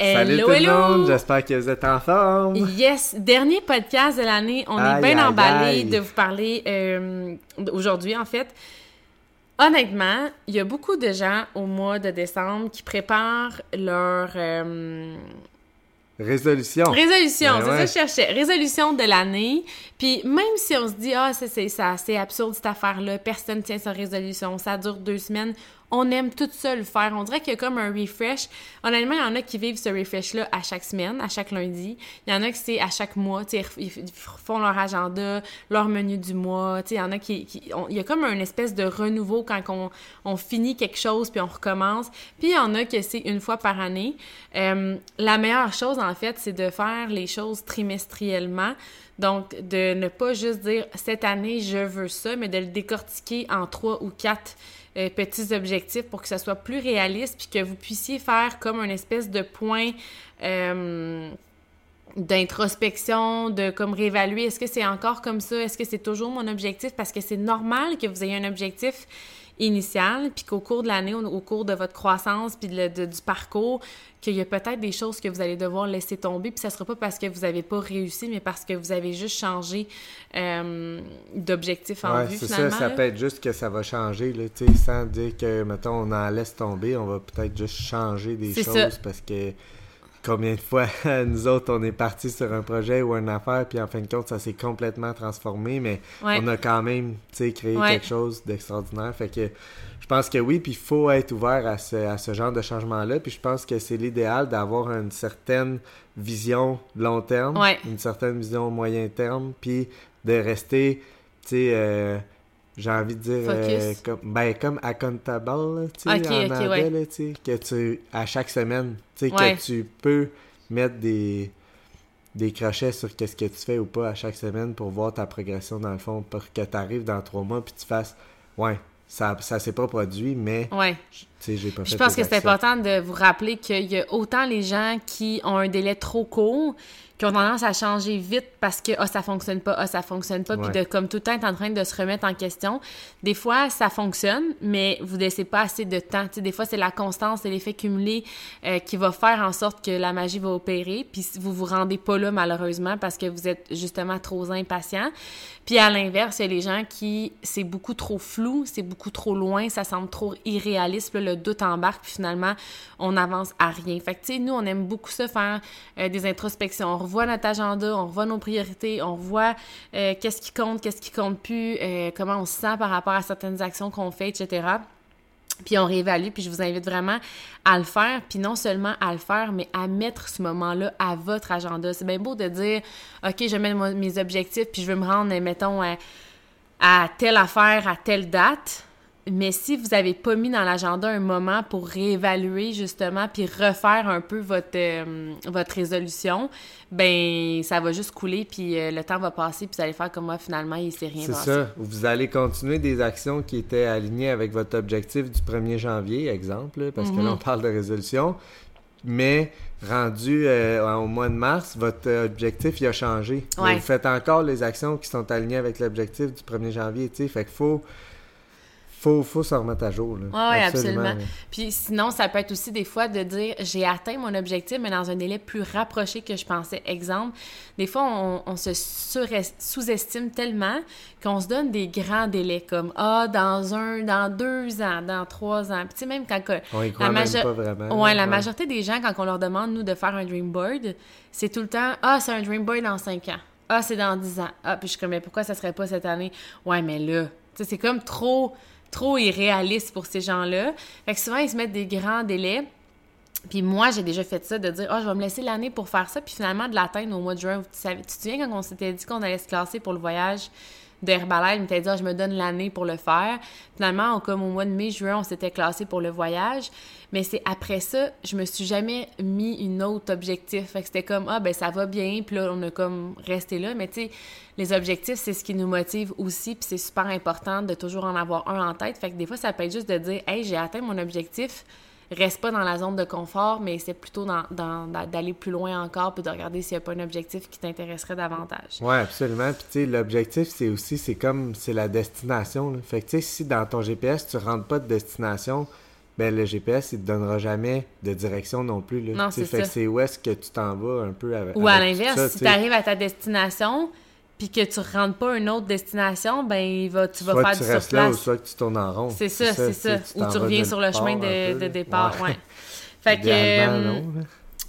Salut tout hello! le monde, j'espère que vous êtes en forme. Yes, dernier podcast de l'année. On Aïe, est bien emballé de vous parler euh, aujourd'hui, en fait. Honnêtement, il y a beaucoup de gens au mois de décembre qui préparent leur euh, Résolution. résolution. Ben c'est ouais. ça que je cherchais. Résolution de l'année. Puis même si on se dit, ah, c'est, c'est, ça, c'est absurde cette affaire-là, personne tient sa résolution, ça dure deux semaines, on aime tout ça le faire. On dirait qu'il y a comme un refresh. Honnêtement, il y en a qui vivent ce refresh-là à chaque semaine, à chaque lundi. Il y en a qui c'est à chaque mois. Tu sais, ils font leur agenda, leur menu du mois. Tu sais, il y en a qui... il y a comme une espèce de renouveau quand on, on finit quelque chose puis on recommence. Puis il y en a que c'est une fois par année. Euh, la meilleure chose, en fait, c'est de faire les choses trimestriellement. Donc, de ne pas juste dire cette année, je veux ça, mais de le décortiquer en trois ou quatre euh, petits objectifs pour que ça soit plus réaliste puis que vous puissiez faire comme une espèce de point euh, d'introspection, de comme réévaluer est-ce que c'est encore comme ça, est-ce que c'est toujours mon objectif? Parce que c'est normal que vous ayez un objectif initial puis qu'au cours de l'année, au, cours de votre croissance puis de le- de- du parcours, qu'il y a peut-être des choses que vous allez devoir laisser tomber puis ça sera pas parce que vous avez pas réussi mais parce que vous avez juste changé euh, d'objectif en Ouais, vue c'est ça, ça là. peut être juste que ça va changer, là, tu sais, sans dire que, mettons, on en laisse tomber, on va peut-être juste changer des choses ça. parce que combien de fois, nous autres, on est partis sur un projet ou une affaire, puis en fin de compte, ça s'est complètement transformé, mais Ouais. on a quand même, tu sais, créé Ouais. quelque chose d'extraordinaire, fait que je pense que oui, puis il faut être ouvert à ce, à ce genre de changement-là, puis je pense que c'est l'idéal d'avoir une certaine vision long terme, Ouais. une certaine vision moyen terme, puis de rester, tu sais, euh, j'ai envie de dire, euh, comme, ben, comme accountable, là, tu sais, Ok, en anglais, là, que tu, à chaque semaine, sais, Ouais. que tu peux mettre des, des crochets sur qu'est-ce que tu fais ou pas à chaque semaine pour voir ta progression dans le fond, pour que tu arrives dans trois mois puis tu fasses, ouais, ça, ça s'est pas produit, mais, Ouais. Pas je pense que c'est important de vous rappeler qu'il y a autant les gens qui ont un délai trop court, qui ont tendance à changer vite parce que ah ça fonctionne pas, ah ça fonctionne pas, puis de comme tout le temps être en train de se remettre en question. Des fois ça fonctionne, mais vous laissez pas assez de temps. Tu sais, des fois c'est la constance, c'est l'effet cumulé euh, qui va faire en sorte que la magie va opérer, puis vous vous rendez pas là malheureusement parce que vous êtes justement trop impatient. Puis à l'inverse, il y a les gens qui c'est beaucoup trop flou, c'est beaucoup trop loin, ça semble trop irréaliste, là, le doute embarque, puis finalement on avance à rien. Fait que tu sais, nous on aime beaucoup ça faire euh, des introspections. On revoit notre agenda, on revoit nos priorités, on revoit euh, qu'est-ce qui compte, qu'est-ce qui compte plus, euh, comment on se sent par rapport à certaines actions qu'on fait, etc. Puis on réévalue, puis je vous invite vraiment à le faire, puis non seulement à le faire, mais à mettre ce moment-là à votre agenda. C'est bien beau de dire, OK, je mets mes objectifs, puis je veux me rendre, mettons, à telle affaire, à telle date. Mais si vous n'avez pas mis dans l'agenda un moment pour réévaluer justement puis refaire un peu votre, euh, votre résolution, ben ça va juste couler puis euh, le temps va passer puis vous allez faire comme moi finalement il s'est rien C'est passé. ça. Vous allez continuer des actions qui étaient alignées avec votre objectif du 1er janvier, exemple, parce que Mhm. là, on parle de résolution. Mais rendu euh, au mois de mars, votre objectif, il a changé. Ouais. vous faites encore les actions qui sont alignées avec l'objectif du 1er janvier, tu sais. Fait qu'il faut, faut, faut se remettre à jour, là. Oui, absolument. là. Puis sinon, ça peut être aussi des fois de dire j'ai atteint mon objectif, mais dans un délai plus rapproché que je pensais. Exemple, des fois, on, on se sous-estime tellement qu'on se donne des grands délais comme Ah, dans un, dans deux ans, dans trois ans. Puis tu sais, même quand. On y croit La même pas vraiment. Ouais, la majorité des gens, quand on leur demande, nous, de faire un dream board, c'est tout le temps Ah, c'est un dream board dans cinq ans. Ah, c'est dans dix ans. Ah, puis je suis comme, mais pourquoi ça serait pas cette année? Ouais, mais là, tu sais, c'est comme trop, trop irréaliste pour ces gens-là. Fait que souvent, ils se mettent des grands délais. Puis moi, j'ai déjà fait ça, de dire, ah, je vais me laisser l'année pour faire ça, puis finalement, de l'atteindre au mois de juin. Tu, tu te souviens quand on s'était dit qu'on allait se classer pour le voyage? De Herbalife, il m'était dit, ah, je me donne l'année pour le faire. Finalement, comme au mois de mai, juin, on s'était classé pour le voyage. Mais c'est après ça, je me suis jamais mis une autre objectif. Fait que c'était comme, ah, ben ça va bien, puis là, on a comme resté là. Mais tu sais, les objectifs, c'est ce qui nous motive aussi, puis c'est super important de toujours en avoir un en tête. Fait que des fois, ça peut être juste de dire, hey, j'ai atteint mon objectif reste pas dans la zone de confort, mais c'est plutôt d'aller plus loin encore puis de regarder s'il n'y a pas un objectif qui t'intéresserait davantage. Oui, absolument. Puis tu sais, l'objectif, c'est aussi, c'est comme, c'est la destination. Fait que tu sais, si dans ton GPS, tu rentres pas de destination, ben le GPS, il te donnera jamais de direction non plus. Là. Non, c'est Fait que c'est où est-ce que tu t'en vas un peu avec Ou à l'inverse, si tu arrives à ta destination, puis que tu rentres pas une autre destination, ben il va, tu vas faire tu du restes surplace. là ou soit que tu tournes en rond. C'est ça, c'est ça. Ou tu reviens sur le chemin de, de départ, ouais. Fait que... Euh, non.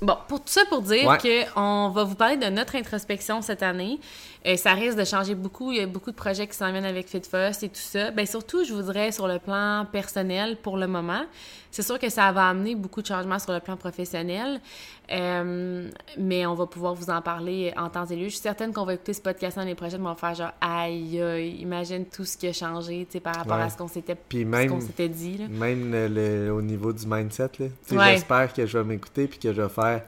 Bon, pour tout ça pour dire Ouais. que on va vous parler de notre introspection cette année. Euh, ça risque de changer beaucoup. Il y a beaucoup de projets qui s'en viennent avec FitFust et tout ça. Ben surtout, je voudrais sur le plan personnel pour le moment. C'est sûr que ça va amener beaucoup de changements sur le plan professionnel, euh, mais on va pouvoir vous en parler en temps et lieu. Je suis certaine qu'on va écouter ce podcast l'année prochaine, on va faire genre aïe, aïe, imagine tout ce qui a changé, tu sais, par rapport Ouais. à ce qu'on s'était, s'était dit. Là. même le- le- au niveau du mindset, là. Ouais. J'espère que je vais m'écouter puis que je vais faire.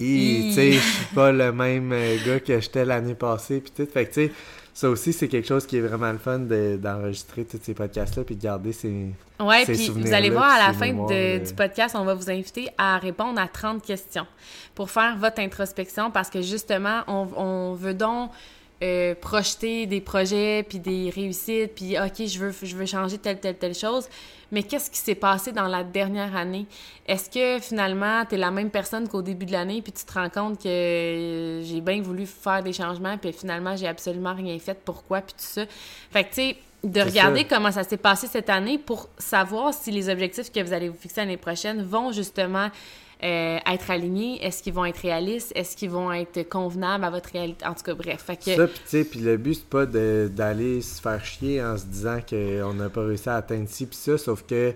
Hi, Tu sais, je suis pas le même euh, gars que j'étais l'année passée. Puis tout. Fait que, tu sais, ça aussi, c'est quelque chose qui est vraiment le fun de- d'enregistrer tous ces podcasts-là puis de garder ces. Ouais, ces puis vous allez voir à la fin mémoires, de- euh. du podcast, on va vous inviter à répondre à 30 questions pour faire votre introspection parce que justement, on, on veut donc euh, projeter des projets puis des réussites puis OK, je veux je veux changer telle telle telle chose, mais qu'est-ce qui s'est passé dans la dernière année? Est-ce que finalement, tu es la même personne qu'au début de l'année puis tu te rends compte que euh, j'ai bien voulu faire des changements puis finalement, j'ai absolument rien fait, pourquoi? Puis tout ça. Fait que tu sais de regarder ça. comment ça s'est passé cette année pour savoir si les objectifs que vous allez vous fixer l'année prochaine vont justement euh, être alignés? Est-ce qu'ils vont être réalistes? Est-ce qu'ils vont être convenables à votre réalité? En tout cas, bref. Fait que, Ça, puis tu sais, puis le but, c'est pas d'aller se faire chier en se disant qu'on n'a pas réussi à atteindre ci puis ça, sauf que.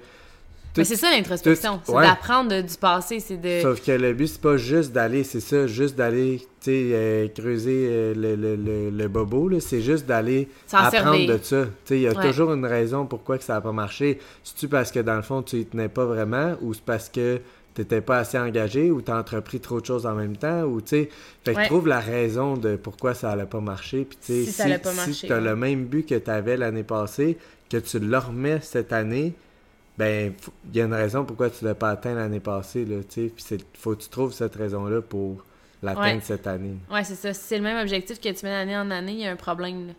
mais c'est ça l'introspection. C'est ouais. d'apprendre du passé. C'est de. Sauf que le but, c'est pas juste d'aller, c'est ça, juste d'aller, tu sais, euh, creuser euh, le, le, le, le bobo, là. C'est juste d'aller apprendre servir. de ça. Tu sais, il y a Ouais. toujours une raison pourquoi que ça a pas marché. C'est-tu parce que, dans le fond, tu y tenais pas vraiment, ou c'est parce que t'étais pas assez engagé, ou t'as entrepris trop de choses en même temps, ou tu sais... Fait que Ouais. trouve la raison de pourquoi ça allait pas marcher, puis tu sais, Si pas marcher, si t'as ouais. le même but que t'avais l'année passée, que tu le remets cette année, ben, il y a une raison pourquoi tu l'as pas atteint l'année passée, là, tu sais. Puis c'est- faut que tu trouves cette raison-là pour l'atteindre Ouais. cette année. Ouais, c'est ça. Si c'est le même objectif que tu mets d'année en année, il y a un problème. là.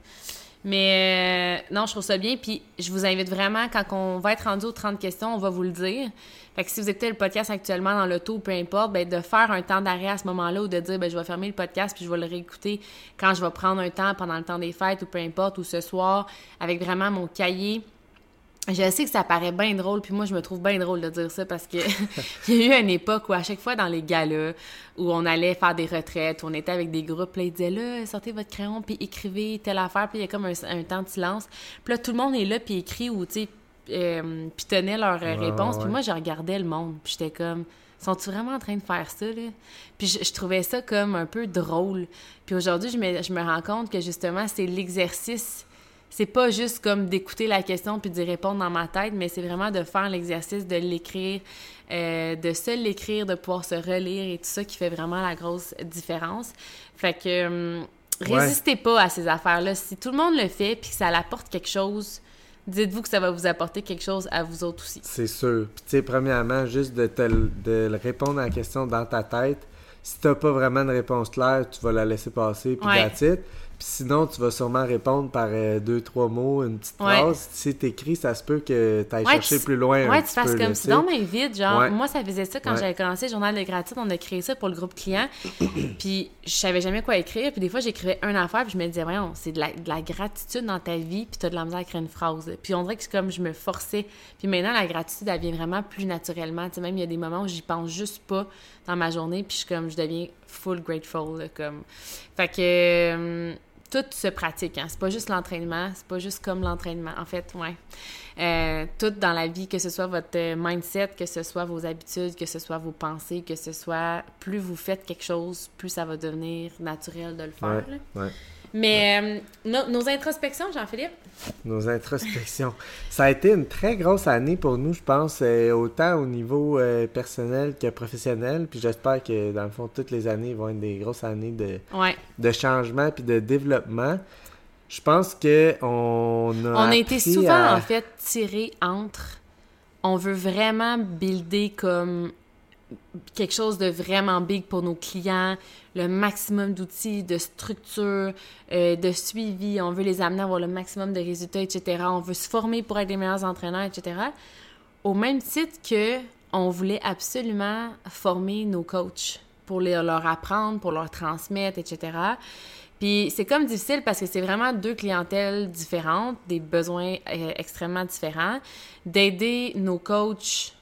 Mais euh, non, je trouve ça bien. Puis je vous invite vraiment, quand on va être rendu aux 30 questions, on va vous le dire. Fait que si vous écoutez le podcast actuellement dans l'auto, peu importe, ben, de faire un temps d'arrêt à ce moment-là ou de dire, ben, je vais fermer le podcast puis je vais le réécouter quand je vais prendre un temps pendant le temps des fêtes ou peu importe, ou ce soir, avec vraiment mon cahier. Je sais que ça paraît bien drôle, puis moi, je me trouve bien drôle de dire ça parce que il y a eu une époque où, à chaque fois dans les galas, où on allait faire des retraites, où on était avec des groupes, là, ils disaient là, sortez votre crayon, puis écrivez telle affaire, puis il y a comme un, un temps de silence. Puis là, tout le monde est là, puis écrit ou, tu sais, euh, pitonnait leurs euh, Ouais, réponses. ouais. Puis moi, je regardais le monde, puis j'étais comme, sont-ils vraiment en train de faire ça, là? Puis je, je trouvais ça comme un peu drôle. Puis aujourd'hui, je me, je me rends compte que justement, c'est l'exercice c'est pas juste comme d'écouter la question puis d'y répondre dans ma tête, mais c'est vraiment de faire l'exercice de l'écrire, euh, de se l'écrire, de pouvoir se relire et tout ça qui fait vraiment la grosse différence. Fait que hum, Ouais. résistez pas à ces affaires-là. Si tout le monde le fait puis que ça l'apporte quelque chose, dites-vous que ça va vous apporter quelque chose à vous autres aussi. C'est sûr. Puis tu sais, premièrement, juste de te de répondre à la question dans ta tête. Si t'as pas vraiment de réponse claire, tu vas la laisser passer, puis that's it. Puis sinon, tu vas sûrement répondre par euh, deux, trois mots, une petite Ouais. phrase. Si t'écris, ça se peut que t'ailles Ouais, chercher tu- plus loin un Ouais, tu petit fasses peu, comme si tu donc mais vite, genre Ouais. moi ça faisait ça quand j'avais commencé le journal de gratitude, on a créé ça pour le groupe client. puis je savais jamais quoi écrire, puis des fois j'écrivais une affaire, puis je me disais voyons, c'est de la, de la gratitude dans ta vie, puis tu as de la misère à écrire une phrase. Puis on dirait que c'est comme je me forçais. Puis maintenant la gratitude elle vient vraiment plus naturellement, tu sais même il y a des moments où j'y pense juste pas dans ma journée, puis je suis comme je deviens full grateful là, comme fait que euh, tout se pratique, hein. C'est pas juste l'entraînement, c'est pas juste comme l'entraînement. En fait, ouais. Euh, tout dans la vie, que ce soit votre euh, mindset, que ce soit vos habitudes, que ce soit vos pensées, que ce soit plus vous faites quelque chose, plus ça va devenir naturel de le faire. Ouais. Mais euh, nos introspections, Jean-Philippe? Nos introspections. Ça a été une très grosse année pour nous, je pense, euh, autant au niveau euh, personnel que professionnel. Puis j'espère que, dans le fond, toutes les années vont être des grosses années de, de changement puis de développement. Je pense que on a. On a été souvent, en fait, tiré entre. On veut vraiment builder comme quelque chose de vraiment big pour nos clients, le maximum d'outils, de structures, euh, de suivi. On veut les amener à avoir le maximum de résultats, etc. On veut se former pour être les meilleurs entraîneurs, etc. Au même titre que on voulait absolument former nos coachs pour leur apprendre, pour leur transmettre, etc. Puis c'est comme difficile parce que c'est vraiment deux clientèles différentes, des besoins euh, extrêmement différents. D'aider nos coachs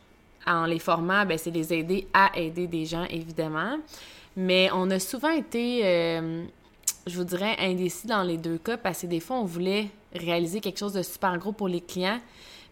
en les formant, ben, c'est les aider à aider des gens, évidemment. Mais on a souvent été, euh, je vous dirais, indécis dans les deux cas parce que des fois, on voulait réaliser quelque chose de super gros pour les clients.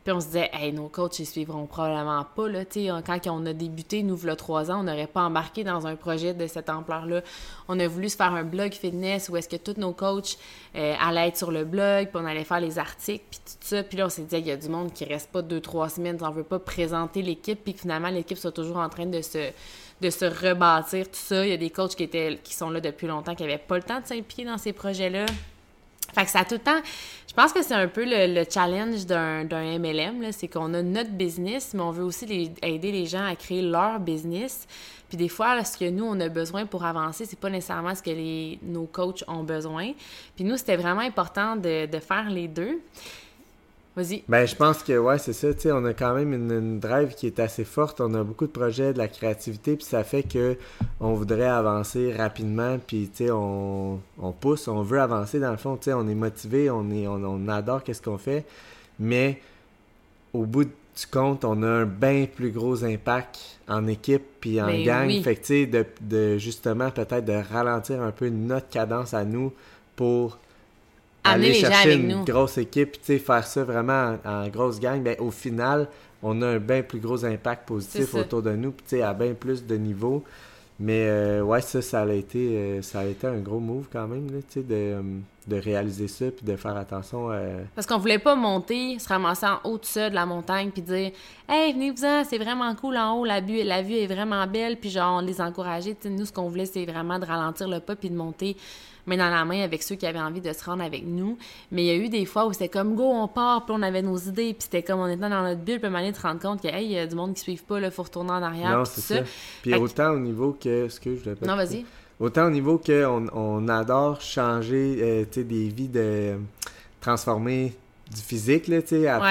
Puis on se disait, hey, nos coachs, ils suivront probablement pas. Là. quand on a débuté, nous, il trois ans, on n'aurait pas embarqué dans un projet de cette ampleur-là. On a voulu se faire un blog fitness où est-ce que tous nos coachs euh, allaient être sur le blog, puis on allait faire les articles, puis tout ça. Puis là, on s'est dit, il y a du monde qui reste pas deux, trois semaines, on veut pas présenter l'équipe, puis que finalement, l'équipe soit toujours en train de se de se rebâtir, tout ça. Il y a des coachs qui, étaient, qui sont là depuis longtemps, qui n'avaient pas le temps de s'impliquer dans ces projets-là. Fait que ça a tout le temps. Je pense que c'est un peu le, challenge d'un MLM, c'est qu'on a notre business, mais on veut aussi aider les gens à créer leur business. Puis des fois, ce que nous, on a besoin pour avancer, c'est pas nécessairement ce que les, nos coachs ont besoin. Puis nous, c'était vraiment important de, de faire les deux. Vas-y. Ben, je pense que, ouais, c'est ça. On a quand même une, drive qui est assez forte. On a beaucoup de projets, de la créativité, puis ça fait que on voudrait avancer rapidement, puis, tu sais, on, pousse, on veut avancer dans le fond. Tu sais, on est motivé, on, est, on, adore qu'est-ce qu'on fait, mais au bout du compte, on a un bien plus gros impact en équipe puis en ben gang. Fait que, tu sais, de, de justement, peut-être de ralentir un peu notre cadence à nous pour aller chercher une grosse équipe, tu sais, faire ça vraiment en, grosse gang, ben, au final, on a un bien plus gros impact positif autour de nous, tu sais, à bien plus de niveaux. Mais euh, ouais, ça, ça a été euh, ça a été un gros move quand même, tu sais, de, euh, de, réaliser ça puis de faire attention. Parce qu'on voulait pas monter, se ramasser en haut de ça, de la montagne, puis dire Hey, venez-vous-en, c'est vraiment cool en haut, la vue, la vue est vraiment belle, puis genre, les encourager. Tu sais, nous, ce qu'on voulait, c'est vraiment de ralentir le pas puis de monter main dans la main avec ceux qui avaient envie de se rendre avec nous. Mais il y a eu des fois où c'était comme go, on part, puis on avait nos idées, puis c'était comme on était dans notre bulle, puis on te rendre compte que hey, il y a du monde qui ne suivent pas, il faut retourner en arrière. Non, c'est ça. Puis autant au niveau que. je Non, vas-y. Autant au niveau qu'on on adore changer euh, des vies de transformer du physique, là, à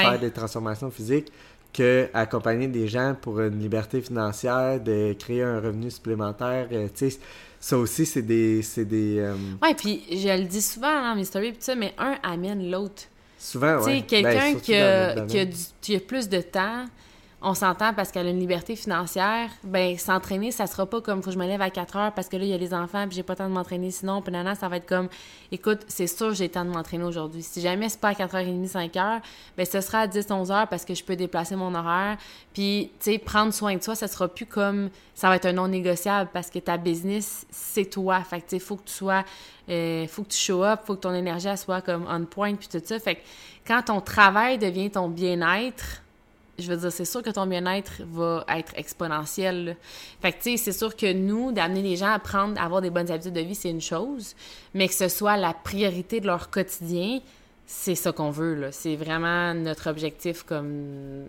faire des transformations physiques, que accompagner des gens pour une liberté financière, de créer un revenu supplémentaire. Euh, sais ça aussi, c'est des. C'est des euh, Ouais, puis je le dis souvent dans mes stories, tout ça, mais un amène l'autre. Souvent, oui. Tu sais, quelqu'un ben, qui, a, qui a plus de temps, on s'entend parce qu'elle a une liberté financière, ben s'entraîner, ça sera pas comme faut que je me lève à 4 heures parce que là, il y a les enfants puis j'ai pas le temps de m'entraîner sinon. Puis nana, ça va être comme, écoute, c'est sûr j'ai le temps de m'entraîner aujourd'hui. Si jamais c'est pas à 4h30, 5h, ben ce sera à 10, 11 heures parce que je peux déplacer mon horaire. Puis, tu sais, prendre soin de toi, ça sera plus comme, ça va être un non négociable parce que ta business, c'est toi. Fait que, tu sais, faut que tu sois, euh, faut que tu show up, faut que ton énergie soit comme on point puis tout ça. Fait que quand ton travail devient ton bien-être, je veux dire, c'est sûr que ton bien-être va être exponentiel. Fait que, tu sais, c'est sûr que nous, d'amener les gens à prendre, à avoir des bonnes habitudes de vie, c'est une chose, mais que ce soit la priorité de leur quotidien, c'est ça qu'on veut, là. C'est vraiment notre objectif comme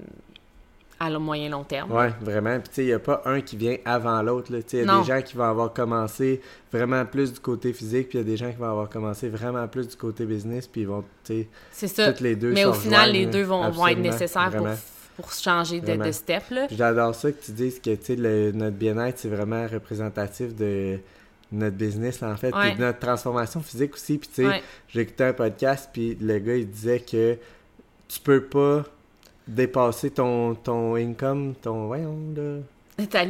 à le moyen long terme. Oui, vraiment. Puis, tu sais, il n'y a pas un qui vient avant l'autre. Tu sais, il y a des gens qui vont avoir commencé vraiment plus du côté physique, puis il y a des gens qui vont avoir commencé vraiment plus du côté business, puis ils vont, tu sais, toutes les deux Mais au final, les deux vont, vont être nécessaires pour pour changer de, de, step. J'adore ça que tu dises que notre bien-être, c'est vraiment représentatif de notre business, en fait, et de notre transformation physique aussi. Puis, tu sais, j'ai écouté un podcast, puis le gars, il disait que tu peux pas dépasser ton, ton income, ton, voyons,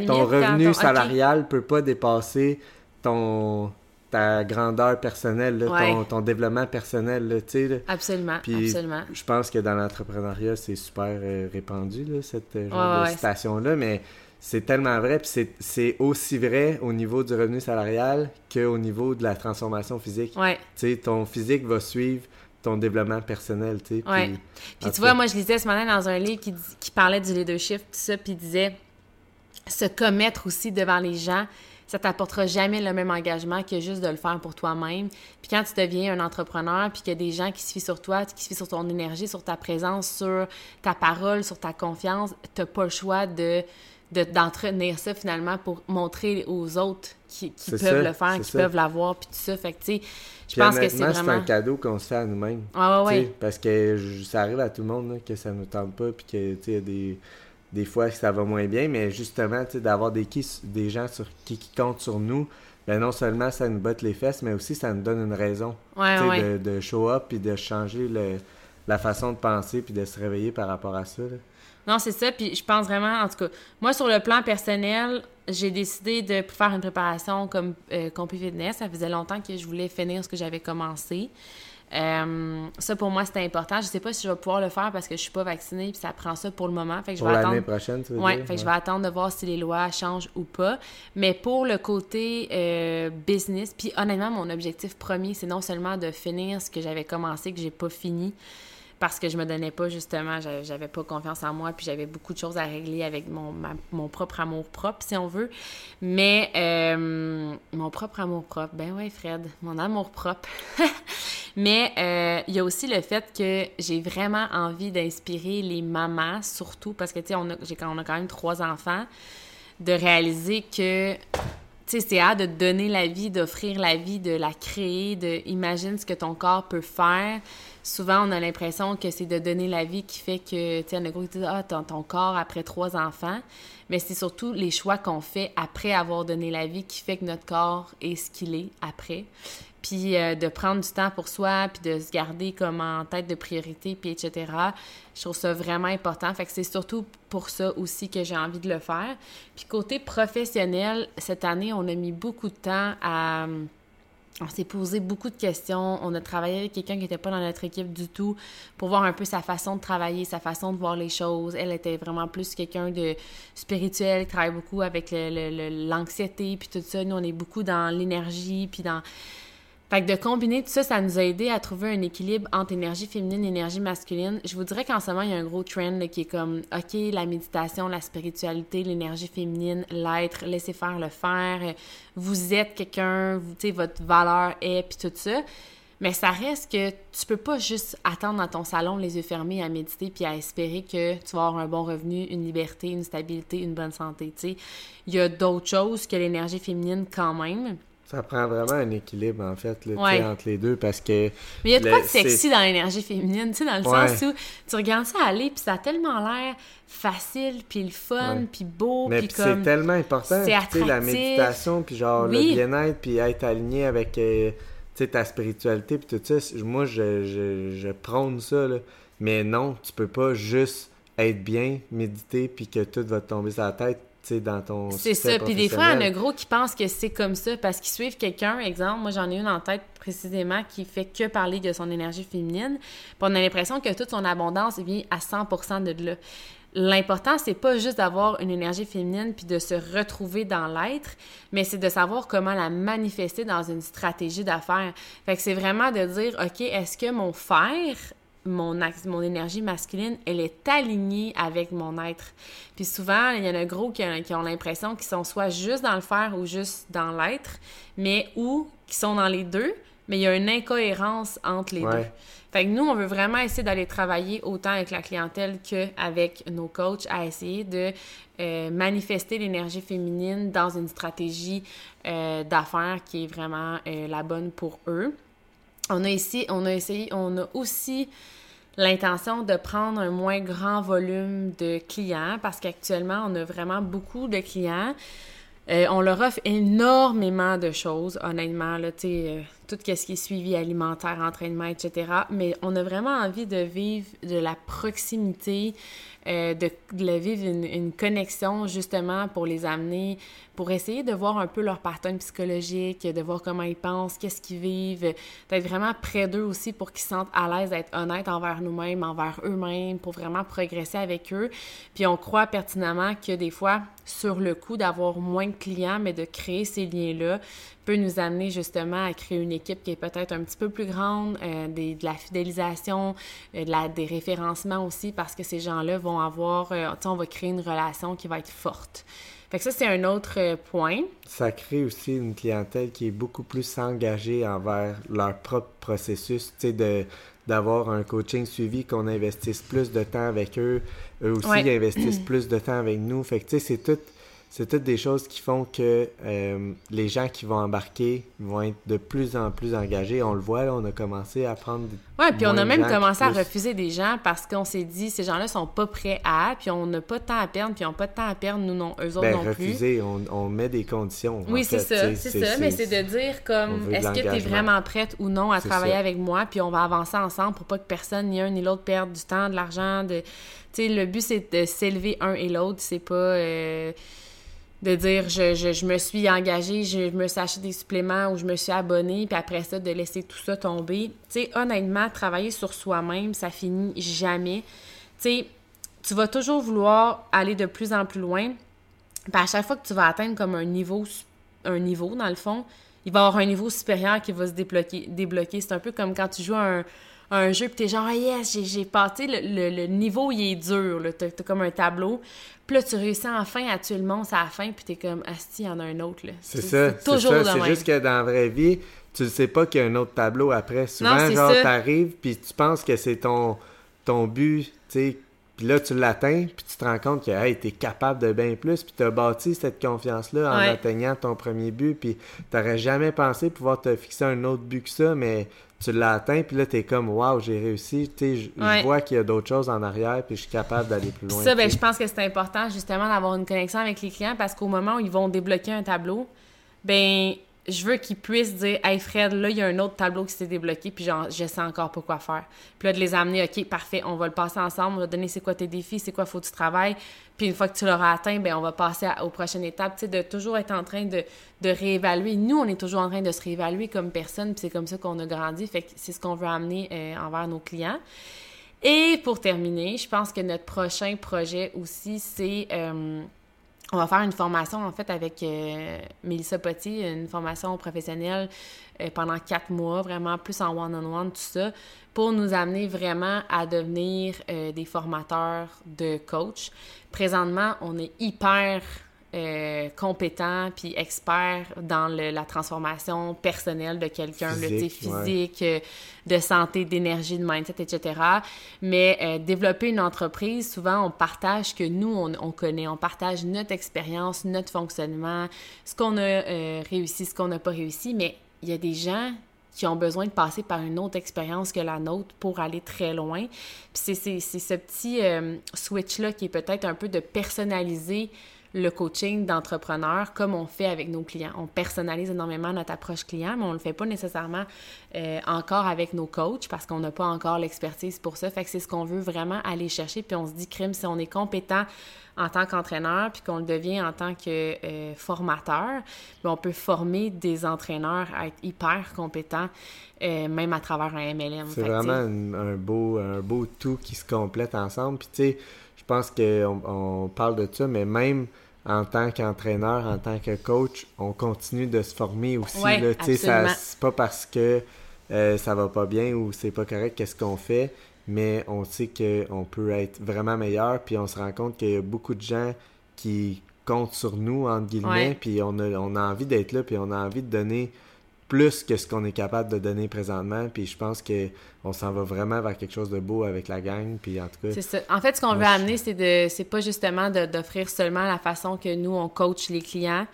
ton revenu salarial peut pas dépasser ton ta grandeur personnelle, ton, développement personnel. tu sais, absolument, absolument. Je pense que dans l'entrepreneuriat, c'est super euh, répandu, là, cette euh, genre de citation-là, mais c'est tellement vrai, puis c'est aussi vrai au niveau du revenu salarial qu'au niveau de la transformation physique. Ouais. Tu sais, ton physique va suivre ton développement personnel, tu sais. Ouais. Puis, tu vois, moi, je lisais ce matin dans un livre qui, qui parlait du leadership, tout ça, puis il disait se commettre aussi devant les gens, ça t'apportera jamais le même engagement que juste de le faire pour toi-même. Puis quand tu deviens un entrepreneur, puis qu'il y a des gens qui se fient sur toi, qui se fient sur ton énergie, sur ta présence, sur ta parole, sur ta confiance, t'as pas le choix de d'entretenir ça finalement pour montrer aux autres qui, peuvent le faire, qui peuvent l'avoir, puis tout ça. Fait que, tu sais, je pense que c'est vraiment... c'est un cadeau qu'on se fait à nous-mêmes. Ah ouais, ouais. Parce que ça arrive à tout le monde que ça nous tente pas, puis que, tu sais, il y a des des fois ça va moins bien, mais justement, d'avoir des, des gens sur, qui, comptent sur nous, ben non seulement ça nous botte les fesses, mais aussi ça nous donne une raison De, de, show up puis de changer le, la façon de penser puis de se réveiller par rapport à ça. Non, c'est ça. Puis je pense vraiment, en tout cas, moi, sur le plan personnel, j'ai décidé de faire une préparation comme euh, Fitness. Ça faisait longtemps que je voulais finir ce que j'avais commencé. Euh, ça, pour moi, c'était important. Je sais pas si je vais pouvoir le faire parce que je suis pas vaccinée puis ça prend ça pour le moment. Fait que pour l'année prochaine, tu veux ouais, Fait que je vais attendre de voir si les lois changent ou pas. Mais pour le côté euh, business, puis honnêtement, mon objectif premier, c'est non seulement de finir ce que j'avais commencé, que j'ai pas fini, parce que je me donnais pas justement, j'avais pas confiance en moi, puis j'avais beaucoup de choses à régler avec mon, mon propre amour propre, si on veut. Mais euh, mon propre amour propre, ben ouais, Fred, mon amour propre. Mais euh, il y a aussi le fait que j'ai vraiment envie d'inspirer les mamans, surtout parce que tu sais, on a, on a quand même trois enfants, de réaliser que tu sais, c'est à de donner la vie, d'offrir la vie, de la créer, de imagine ce que ton corps peut faire souvent, on a l'impression que c'est de donner la vie qui fait que, tu sais, un gros dit Ah, ton, ton corps après trois enfants. Mais c'est surtout les choix qu'on fait après avoir donné la vie qui fait que notre corps est ce qu'il est après. Puis euh, de prendre du temps pour soi, puis de se garder comme en tête de priorité, puis etc. Je trouve ça vraiment important. Fait que c'est surtout pour ça aussi que j'ai envie de le faire. Puis côté professionnel, cette année, on a mis beaucoup de temps à on s'est posé beaucoup de questions. On a travaillé avec quelqu'un qui n'était pas dans notre équipe du tout pour voir un peu sa façon de travailler, sa façon de voir les choses. Elle était vraiment plus quelqu'un de spirituel, qui travaille beaucoup avec l'anxiété, puis tout ça. Nous, on est beaucoup dans l'énergie, puis dans fait que de combiner tout ça, ça nous a aidé à trouver un équilibre entre énergie féminine et énergie masculine. Je vous dirais qu'en ce moment, il y a un gros trend qui est comme, OK, la méditation, la spiritualité, l'énergie féminine, l'être, laissez faire le faire. Vous êtes quelqu'un, vous, votre valeur est, puis tout ça. Mais ça reste que tu peux pas juste attendre dans ton salon les yeux fermés à méditer puis à espérer que tu vas avoir un bon revenu, une liberté, une stabilité, une bonne santé. Il y a d'autres choses que l'énergie féminine quand même. Ça prend vraiment un équilibre, en fait, là, entre les deux, parce que... Mais il y a de quoi de sexy dans l'énergie féminine, tu sais, dans le sens où tu regardes ça aller, puis ça a tellement l'air facile, puis le fun, puis beau, puis comme... c'est tellement important, tu sais, la méditation, puis genre le bien-être, puis être aligné avec, euh, tu sais, ta spiritualité, puis tout ça. Moi, je, je, je prône ça, là. Mais non, tu peux pas juste être bien, méditer, puis que tout va te tomber sur la tête dans ton C'est ça. Puis des fois, il y en a gros qui pensent que c'est comme ça parce qu'ils suivent quelqu'un. Exemple, moi, j'en ai une en tête précisément qui fait que parler de son énergie féminine. Puis on a l'impression que toute son abondance vient à 100% de là. L'important, c'est pas juste d'avoir une énergie féminine puis de se retrouver dans l'être, mais c'est de savoir comment la manifester dans une stratégie d'affaires. Fait que c'est vraiment de dire, OK, est-ce que mon faire mon, mon énergie masculine, elle est alignée avec mon être. Puis souvent, il y en a gros qui, ont l'impression qu'ils sont soit juste dans le faire ou juste dans l'être, mais ou qui sont dans les deux, mais il y a une incohérence entre les deux. Fait que nous, on veut vraiment essayer d'aller travailler autant avec la clientèle qu'avec nos coachs à essayer de euh, manifester l'énergie féminine dans une stratégie euh, d'affaires qui est vraiment euh, la bonne pour eux. On a ici, on a essayé, on a aussi l'intention de prendre un moins grand volume de clients parce qu'actuellement, on a vraiment beaucoup de clients. Euh, on leur offre énormément de choses, honnêtement, là, euh, tout ce qui est suivi alimentaire, entraînement, etc. Mais on a vraiment envie de vivre de la proximité, euh, de, vivre une, connexion justement pour les amener pour essayer de voir un peu leur pattern psychologique, de voir comment ils pensent, qu'est-ce qu'ils vivent, d'être vraiment près d'eux aussi pour qu'ils se sentent à l'aise d'être honnêtes envers nous-mêmes, envers eux-mêmes, pour vraiment progresser avec eux. Puis on croit pertinemment que des fois, sur le coup, d'avoir moins de clients, mais de créer ces liens-là, peut nous amener justement à créer une équipe qui est peut-être un petit peu plus grande, euh, de la fidélisation, euh, de des référencements aussi, parce que ces gens-là vont avoir, euh, on va créer une relation qui va être forte. Fait que ça, c'est un autre point. Ça crée aussi une clientèle qui est beaucoup plus engagée envers leur propre processus, tu sais, d'avoir un coaching suivi, qu'on investisse plus de temps avec eux, eux aussi investissent plus de temps avec nous. Fait que, tu sais, c'est tout c'est toutes des choses qui font que euh, les gens qui vont embarquer vont être de plus en plus engagés. On le voit, là, on a commencé à prendre. Oui, puis on a même commencé à refuser des gens parce qu'on s'est dit, ces gens-là sont pas prêts à, puis on n'a pas de temps à perdre, puis ils n'ont pas de temps à perdre, nous, non, eux autres ben, non refuser, on, on, met des conditions. Oui, c'est ça, c'est ça, mais c'est de dire comme, est-ce que tu es vraiment prête ou non à travailler avec moi, puis on va avancer ensemble pour pas que personne, ni un ni l'autre, perde du temps, de l'argent. De... Tu sais, le but, c'est de s'élever un et l'autre, c'est pas. Euh, de dire je, je, me suis engagée, je me suis acheté des suppléments ou je me suis abonnée, puis après ça, de laisser tout ça tomber. Tu sais, honnêtement, travailler sur soi-même, ça finit jamais. Tu sais, tu vas toujours vouloir aller de plus en plus loin. Puis à chaque fois que tu vas atteindre comme un niveau, un niveau dans le fond, il va y avoir un niveau supérieur qui va se débloquer. débloquer. C'est un peu comme quand tu joues un, un jeu, puis t'es genre, ah, yes, j'ai passé, le, le, niveau, il est dur, là, t'as comme un tableau. Puis là, tu réussis enfin à tuer le monstre à la fin, puis t'es comme, asti, il y en a un autre, là. C'est ça, c'est toujours C'est juste que dans la vraie vie, tu ne sais pas qu'il y a un autre tableau après. Souvent, genre, t'arrives, puis tu penses que c'est ton, ton but, tu sais, puis là, tu l'atteins, puis tu te rends compte que hey, tu es capable de bien plus, puis tu as bâti cette confiance-là en atteignant ton premier but, puis tu jamais pensé pouvoir te fixer un autre but que ça, mais tu l'as atteint, puis là, tu es comme, waouh, j'ai réussi. Tu sais, je vois qu'il y a d'autres choses en arrière, puis je suis capable d'aller plus loin. Ça, ben, je pense que c'est important, justement, d'avoir une connexion avec les clients parce qu'au moment où ils vont débloquer un tableau, ben je veux qu'ils puissent dire Hey Fred, là, il y a un autre tableau qui s'est débloqué, puis genre, je sais encore pas quoi faire. Puis là, de les amener, OK, parfait, on va le passer ensemble, on va donner c'est quoi tes défis, c'est quoi faut que tu travailles. Puis une fois que tu l'auras atteint, ben on va passer aux prochaines étapes. Tu sais, de toujours être en train de, de réévaluer. Nous, on est toujours en train de se réévaluer comme personne, puis c'est comme ça qu'on a grandi. Fait que c'est ce qu'on veut amener euh, envers nos clients. Et pour terminer, je pense que notre prochain projet aussi, c'est. Euh, on va faire une formation en fait avec euh, Mélissa Potty, une formation professionnelle euh, pendant quatre mois, vraiment plus en one-on-one, tout ça, pour nous amener vraiment à devenir euh, des formateurs de coach. Présentement, on est hyper euh, compétent puis expert dans la transformation personnelle de quelqu'un, le physique, euh, de santé, d'énergie, de mindset, etc. Mais euh, développer une entreprise, souvent, on partage ce que nous, on, connaît. On partage notre expérience, notre fonctionnement, ce qu'on a réussi, ce qu'on n'a pas réussi. Mais il y a des gens qui ont besoin de passer par une autre expérience que la nôtre pour aller très loin. Puis c'est ce petit switch-là qui est peut-être un peu de personnaliser le coaching d'entrepreneur comme on fait avec nos clients. On personnalise énormément notre approche client, mais on ne le fait pas nécessairement euh, encore avec nos coachs parce qu'on n'a pas encore l'expertise pour ça. Fait que c'est ce qu'on veut vraiment aller chercher. Puis on se dit, crime, si on est compétent en tant qu'entraîneur, puis qu'on le devient en tant que euh, formateur, on peut former des entraîneurs à être hyper compétents, euh, même à travers un MLM. C'est vraiment un, beau, un beau tout qui se complète ensemble. Puis tu sais, je pense qu'on on parle de ça, mais même en tant qu'entraîneur, en tant que coach, on continue de se former aussi. Ouais, là, c'est pas parce que euh, ça va pas bien ou c'est pas correct qu'est-ce qu'on fait, mais on sait qu'on peut être vraiment meilleur, puis on se rend compte qu'il y a beaucoup de gens qui comptent sur nous, entre guillemets, puis on a, on a envie d'être là, puis on a envie de donner plus que ce qu'on est capable de donner présentement. Puis je pense qu'on s'en va vraiment vers quelque chose de beau avec la gang. Puis en tout cas. C'est ça. En fait, ce qu'on veut amener, c'est de c'est pas justement d'offrir seulement la façon que nous, on coach les clients,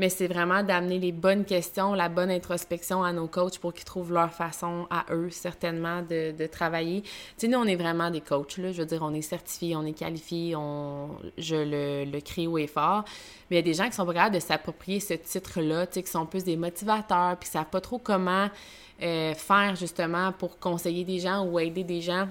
mais c'est vraiment d'amener les bonnes questions, la bonne introspection à nos coachs pour qu'ils trouvent leur façon à eux, certainement, de, de travailler. Tu sais, nous, on est vraiment des coachs, là. Je veux dire, on est certifiés, on est qualifiés, on, je le, le crie haut et fort. Mais il y a des gens qui sont pas capables de s'approprier ce titre-là, tu sais, qui sont plus des motivateurs, puis qui savent pas trop comment euh, faire, justement, pour conseiller des gens ou aider des gens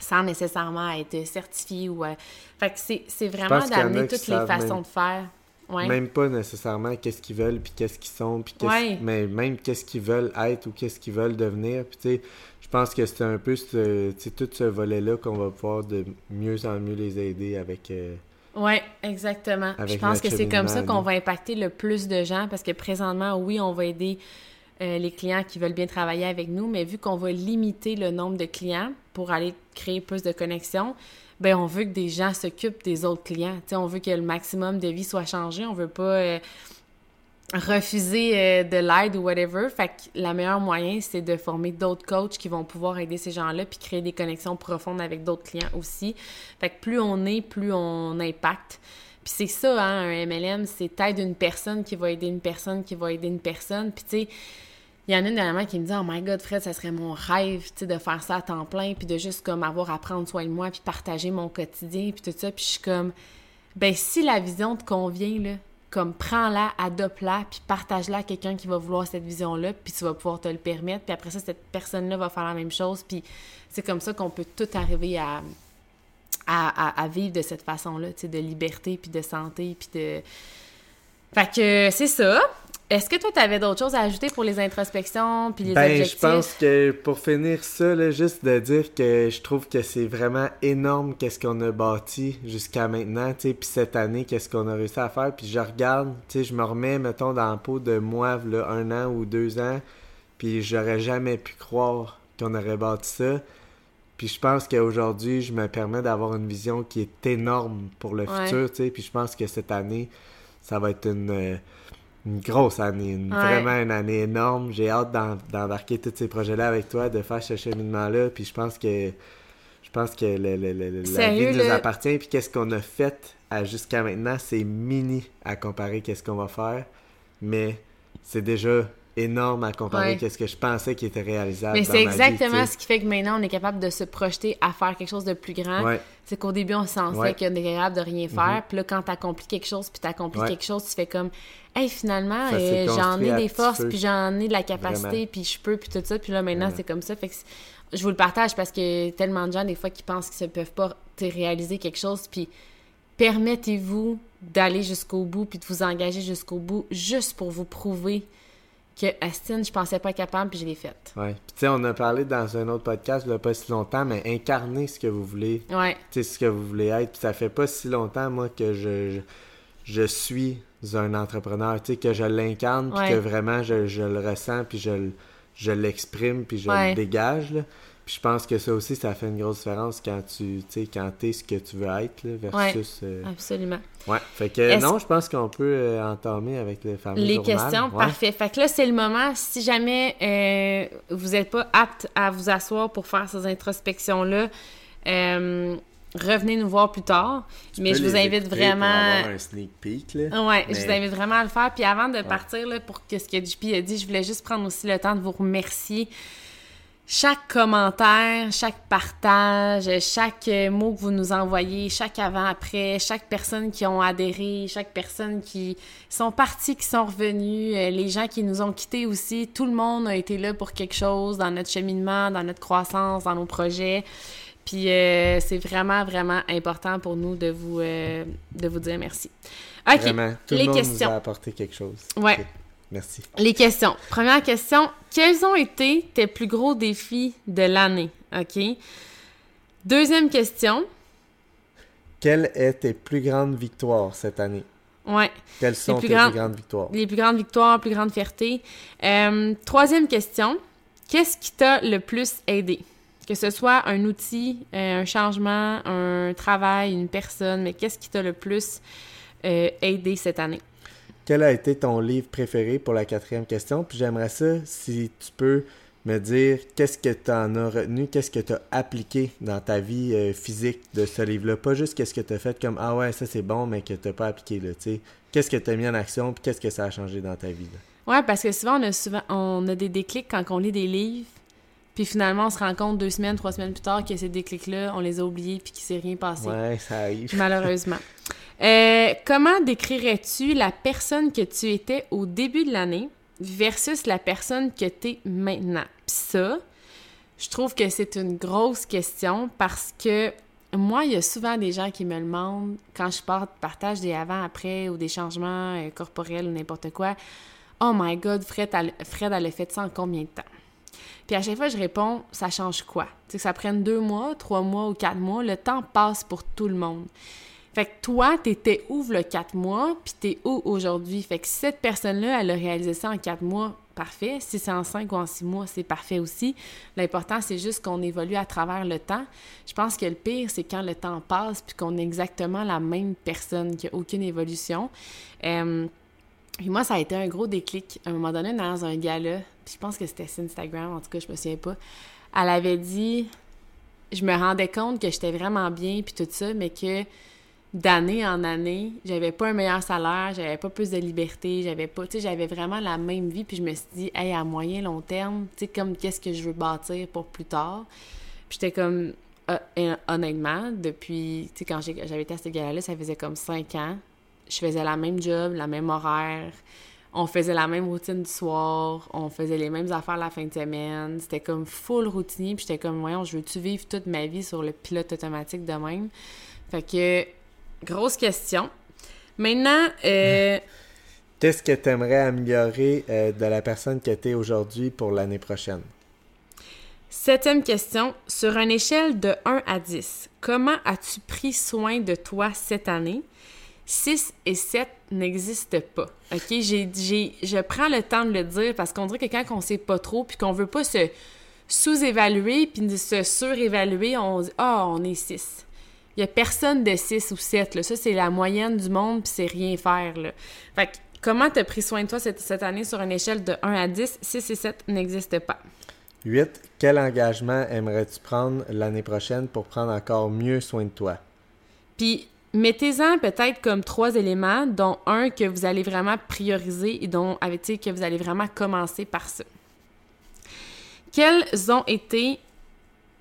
sans nécessairement être certifié ou... Euh, fait que c'est vraiment d'amener toutes les façons de faire Même pas nécessairement qu'est-ce qu'ils veulent, puis qu'est-ce qu'ils sont, puis mais même qu'est-ce qu'ils veulent être ou qu'est-ce qu'ils veulent devenir. Puis tu sais, je pense que c'est un peu ce, tout ce volet-là qu'on va pouvoir de mieux en mieux les aider avec... Euh, oui, exactement. Je pense que c'est comme ça qu'on va impacter le plus de gens parce que présentement, oui, on va aider euh, les clients qui veulent bien travailler avec nous, mais vu qu'on va limiter le nombre de clients pour aller créer plus de connexions, ben on veut que des gens s'occupent des autres clients. on veut que le maximum de vie soit changé. On veut pas euh, refuser euh, de l'aide ou whatever. Fait que le meilleur moyen, c'est de former d'autres coachs qui vont pouvoir aider ces gens-là puis créer des connexions profondes avec d'autres clients aussi. Fait que plus on est, plus on impacte. Puis c'est ça, hein, un MLM, c'est aide une personne qui va aider une personne qui va aider une personne. Puis tu sais, il y en a une dernièrement qui me dit Oh my god, Fred, ça serait mon rêve de faire ça à temps plein, puis de juste comme avoir à prendre soin de moi, puis partager mon quotidien, puis tout ça. Puis je suis comme Ben, si la vision te convient, là, comme prends-la, adopte-la, puis partage-la à quelqu'un qui va vouloir cette vision-là, puis tu vas pouvoir te le permettre. Puis après ça, cette personne-là va faire la même chose. Puis c'est comme ça qu'on peut tout arriver à, à, à, vivre de cette façon-là, de liberté, puis de santé, puis de. Fait que c'est ça. Est-ce que toi, tu avais d'autres choses à ajouter pour les introspections puis les ben, je pense que pour finir ça, là, juste de dire que je trouve que c'est vraiment énorme qu'est-ce qu'on a bâti jusqu'à maintenant, puis cette année, qu'est-ce qu'on a réussi à faire. Puis je regarde, je me remets, mettons, dans la peau de moi, là, un an ou deux ans, puis j'aurais jamais pu croire qu'on aurait bâti ça. Puis je pense qu'aujourd'hui, je me permets d'avoir une vision qui est énorme pour le futur, tu sais, puis je pense que cette année, ça va être une... Euh, une grosse année, vraiment une année énorme. J'ai hâte d'embarquer tous ces projets-là avec toi, de faire ce cheminement-là. Puis je pense que je pense que le, la vie nous appartient. Puis qu'est-ce qu'on a fait jusqu'à maintenant, c'est mini à comparer qu'est-ce qu'on va faire. Mais c'est déjà énorme à comparer à ce que je pensais qui était réalisable. Mais c'est exactement ce qui fait que maintenant on est capable de se projeter à faire quelque chose de plus grand. C'est qu'au début on se sentait qu'on est capable de rien faire. Mm-hmm. Puis là, quand tu accomplis quelque chose, puis tu accomplis quelque chose, tu fais comme hey, finalement, euh, j'en ai des forces, puis j'en ai de la capacité, puis je peux, puis tout ça. Puis là, maintenant, c'est comme ça. Fait que je vous le partage parce que tellement de gens, des fois, qui pensent qu'ils ne peuvent pas réaliser quelque chose, puis permettez-vous d'aller jusqu'au bout, puis de vous engager jusqu'au bout, juste pour vous prouver que Astin, je pensais pas capable, puis je l'ai faite. Ouais. Puis tu sais, on a parlé dans un autre podcast, il n'y a pas si longtemps, mais incarner ce que vous voulez. Ouais. Tu sais, ce que vous voulez être. Puis ça fait pas si longtemps, moi, que je, je suis un entrepreneur, tu sais, que je l'incarne, puis que vraiment je, le ressens, puis je, je l'exprime, puis je le dégage. Là. Puis je pense que ça aussi, ça fait une grosse différence quand tu sais, quand t'es ce que tu veux être là, versus. Euh, absolument. Ouais. Fait que non, je pense qu'on peut euh, entamer avec les fameux Les questions, parfait. Fait que là, c'est le moment. Si jamais euh, vous n'êtes pas apte à vous asseoir pour faire ces introspections-là, revenez nous voir plus tard. mais je vous invite vraiment. un sneak peek, là. Ouais, je vous invite vraiment à le faire. Puis avant de partir, là, pour que ce que JP a dit, je voulais juste prendre aussi le temps de vous remercier. Chaque commentaire, chaque partage, chaque mot que vous nous envoyez, chaque avant-après, chaque personne qui ont adhéré, chaque personne qui sont partis, qui sont revenus, euh, les gens qui nous ont quittés aussi, tout le monde a été là pour quelque chose dans notre cheminement, dans notre croissance, dans nos projets. Puis euh, c'est vraiment, vraiment important pour nous de vous, euh, de vous dire merci. OK. Vraiment, tout les le monde questions. nous a apporté quelque chose. Ouais. Merci. Les questions. Première question. Quels ont été tes plus gros défis de l'année? OK. Deuxième question. Quelle est tes plus grandes victoires cette année? Ouais. Quelles sont tes plus grandes victoires? Les plus grandes victoires, plus grandes fiertés. Euh, troisième question. Qu'est-ce qui t'a le plus aidé? Que ce soit un outil, euh, un changement, un travail, une personne, mais qu'est-ce qui t'a le plus euh, aidé cette année? Quel a été ton livre préféré pour la quatrième question? Puis j'aimerais ça, si tu peux me dire qu'est-ce que tu en as retenu, qu'est-ce que tu as appliqué dans ta vie euh, physique de ce livre-là? Pas juste qu'est-ce que tu as fait comme Ah ouais, ça c'est bon, mais que tu n'as pas appliqué. Là, qu'est-ce que tu as mis en action, puis qu'est-ce que ça a changé dans ta vie? Là? Ouais, parce que souvent on a souvent on a des déclics quand on lit des livres puis finalement, on se rend compte deux semaines, trois semaines plus tard que ces déclics-là, on les a oubliés puis qu'il s'est rien passé. Ouais, ça arrive. Malheureusement. Euh, comment décrirais-tu la personne que tu étais au début de l'année versus la personne que tu es maintenant? Ça, je trouve que c'est une grosse question parce que moi, il y a souvent des gens qui me demandent, quand je partage des avant-après ou des changements euh, corporels ou n'importe quoi, Oh my God, Fred, Fred, elle a fait ça en combien de temps? Puis à chaque fois, je réponds, ça change quoi? Tu que ça prenne deux mois, trois mois ou quatre mois, le temps passe pour tout le monde. Fait que toi, t'étais où le quatre mois, puis t'es où aujourd'hui? Fait que cette personne-là, elle a réalisé ça en quatre mois, parfait. Si c'est en cinq ou en six mois, c'est parfait aussi. L'important, c'est juste qu'on évolue à travers le temps. Je pense que le pire, c'est quand le temps passe, puis qu'on est exactement la même personne, qu'il n'y a aucune évolution. Euh, moi, ça a été un gros déclic. À un moment donné, dans un gala, puis je pense que c'était Instagram, en tout cas, je me souviens pas, elle avait dit... Je me rendais compte que j'étais vraiment bien, puis tout ça, mais que d'année en année, j'avais pas un meilleur salaire, j'avais pas plus de liberté, j'avais pas, tu sais, j'avais vraiment la même vie, puis je me suis dit, hey, à moyen, long terme, tu sais, comme qu'est-ce que je veux bâtir pour plus tard? Puis j'étais comme, euh, honnêtement, depuis, tu sais, quand j'avais été à cette gala-là, ça faisait comme cinq ans, je faisais la même job, la même horaire, on faisait la même routine du soir, on faisait les mêmes affaires la fin de semaine, c'était comme full routinier, puis j'étais comme, voyons, je veux-tu vivre toute ma vie sur le pilote automatique de même? Fait que Grosse question. Maintenant, euh, qu'est-ce que tu aimerais améliorer euh, de la personne que tu es aujourd'hui pour l'année prochaine? Septième question. Sur une échelle de 1 à 10, comment as-tu pris soin de toi cette année? 6 et 7 n'existent pas. OK? J'ai, je prends le temps de le dire parce qu'on dirait que quand on sait pas trop puis qu'on veut pas se sous-évaluer puis se surévaluer, on dit Ah, on est 6. Il y a personne de 6 ou 7. Là. Ça, c'est la moyenne du monde, puis c'est rien faire. Là. Fait que, comment tu as pris soin de toi cette, cette, année sur une échelle de 1 à 10? 6 et 7 n'existent pas. 8. Quel engagement aimerais-tu prendre l'année prochaine pour prendre encore mieux soin de toi? Puis, mettez-en peut-être comme trois éléments, dont un que vous allez vraiment prioriser et dont, avec, que vous allez vraiment commencer par ça. Quels ont été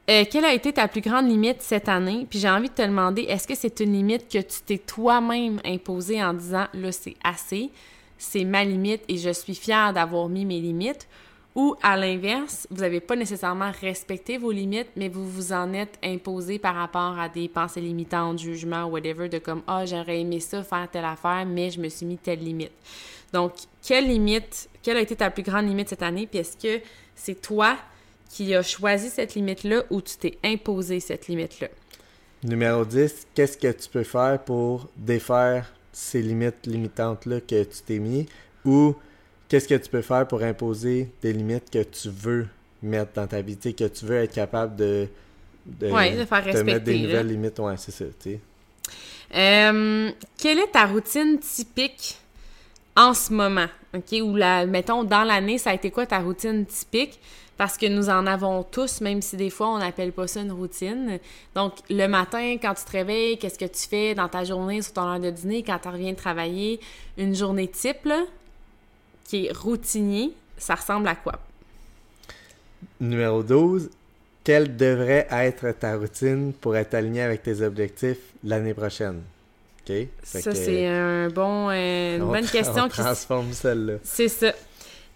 euh, quelle a été ta plus grande limite cette année? Puis j'ai envie de te demander, est-ce que c'est une limite que tu t'es toi-même imposée en disant, là, c'est assez, c'est ma limite et je suis fière d'avoir mis mes limites? Ou à l'inverse, vous n'avez pas nécessairement respecté vos limites, mais vous vous en êtes imposé par rapport à des pensées limitantes, jugements, whatever, de comme, ah, j'aurais aimé ça, faire telle affaire, mais je me suis mis telle limite. Donc, quelle limite, quelle a été ta plus grande limite cette année? Puis est-ce que c'est toi qui a choisi cette limite-là ou tu t'es imposé cette limite-là? Numéro 10, qu'est-ce que tu peux faire pour défaire ces limites limitantes-là que tu t'es mis? Ou qu'est-ce que tu peux faire pour imposer des limites que tu veux mettre dans ta vie, que tu veux être capable de, de, de faire respecter, mettre des nouvelles limites? Ouais, c'est ça. Euh, quelle est ta routine typique en ce moment? OK? Ou la, mettons, dans l'année, ça a été quoi ta routine typique? Parce que nous en avons tous, même si des fois on n'appelle pas ça une routine. Donc, le matin, quand tu te réveilles, qu'est-ce que tu fais dans ta journée, sur ton heure de dîner, quand tu reviens travailler, une journée type, là, qui est routinier, ça ressemble à quoi? Numéro 12. Quelle devrait être ta routine pour être aligné avec tes objectifs l'année prochaine? OK? Ça, c'est un bon, euh, une bonne question. On transforme celle-là. C'est ça.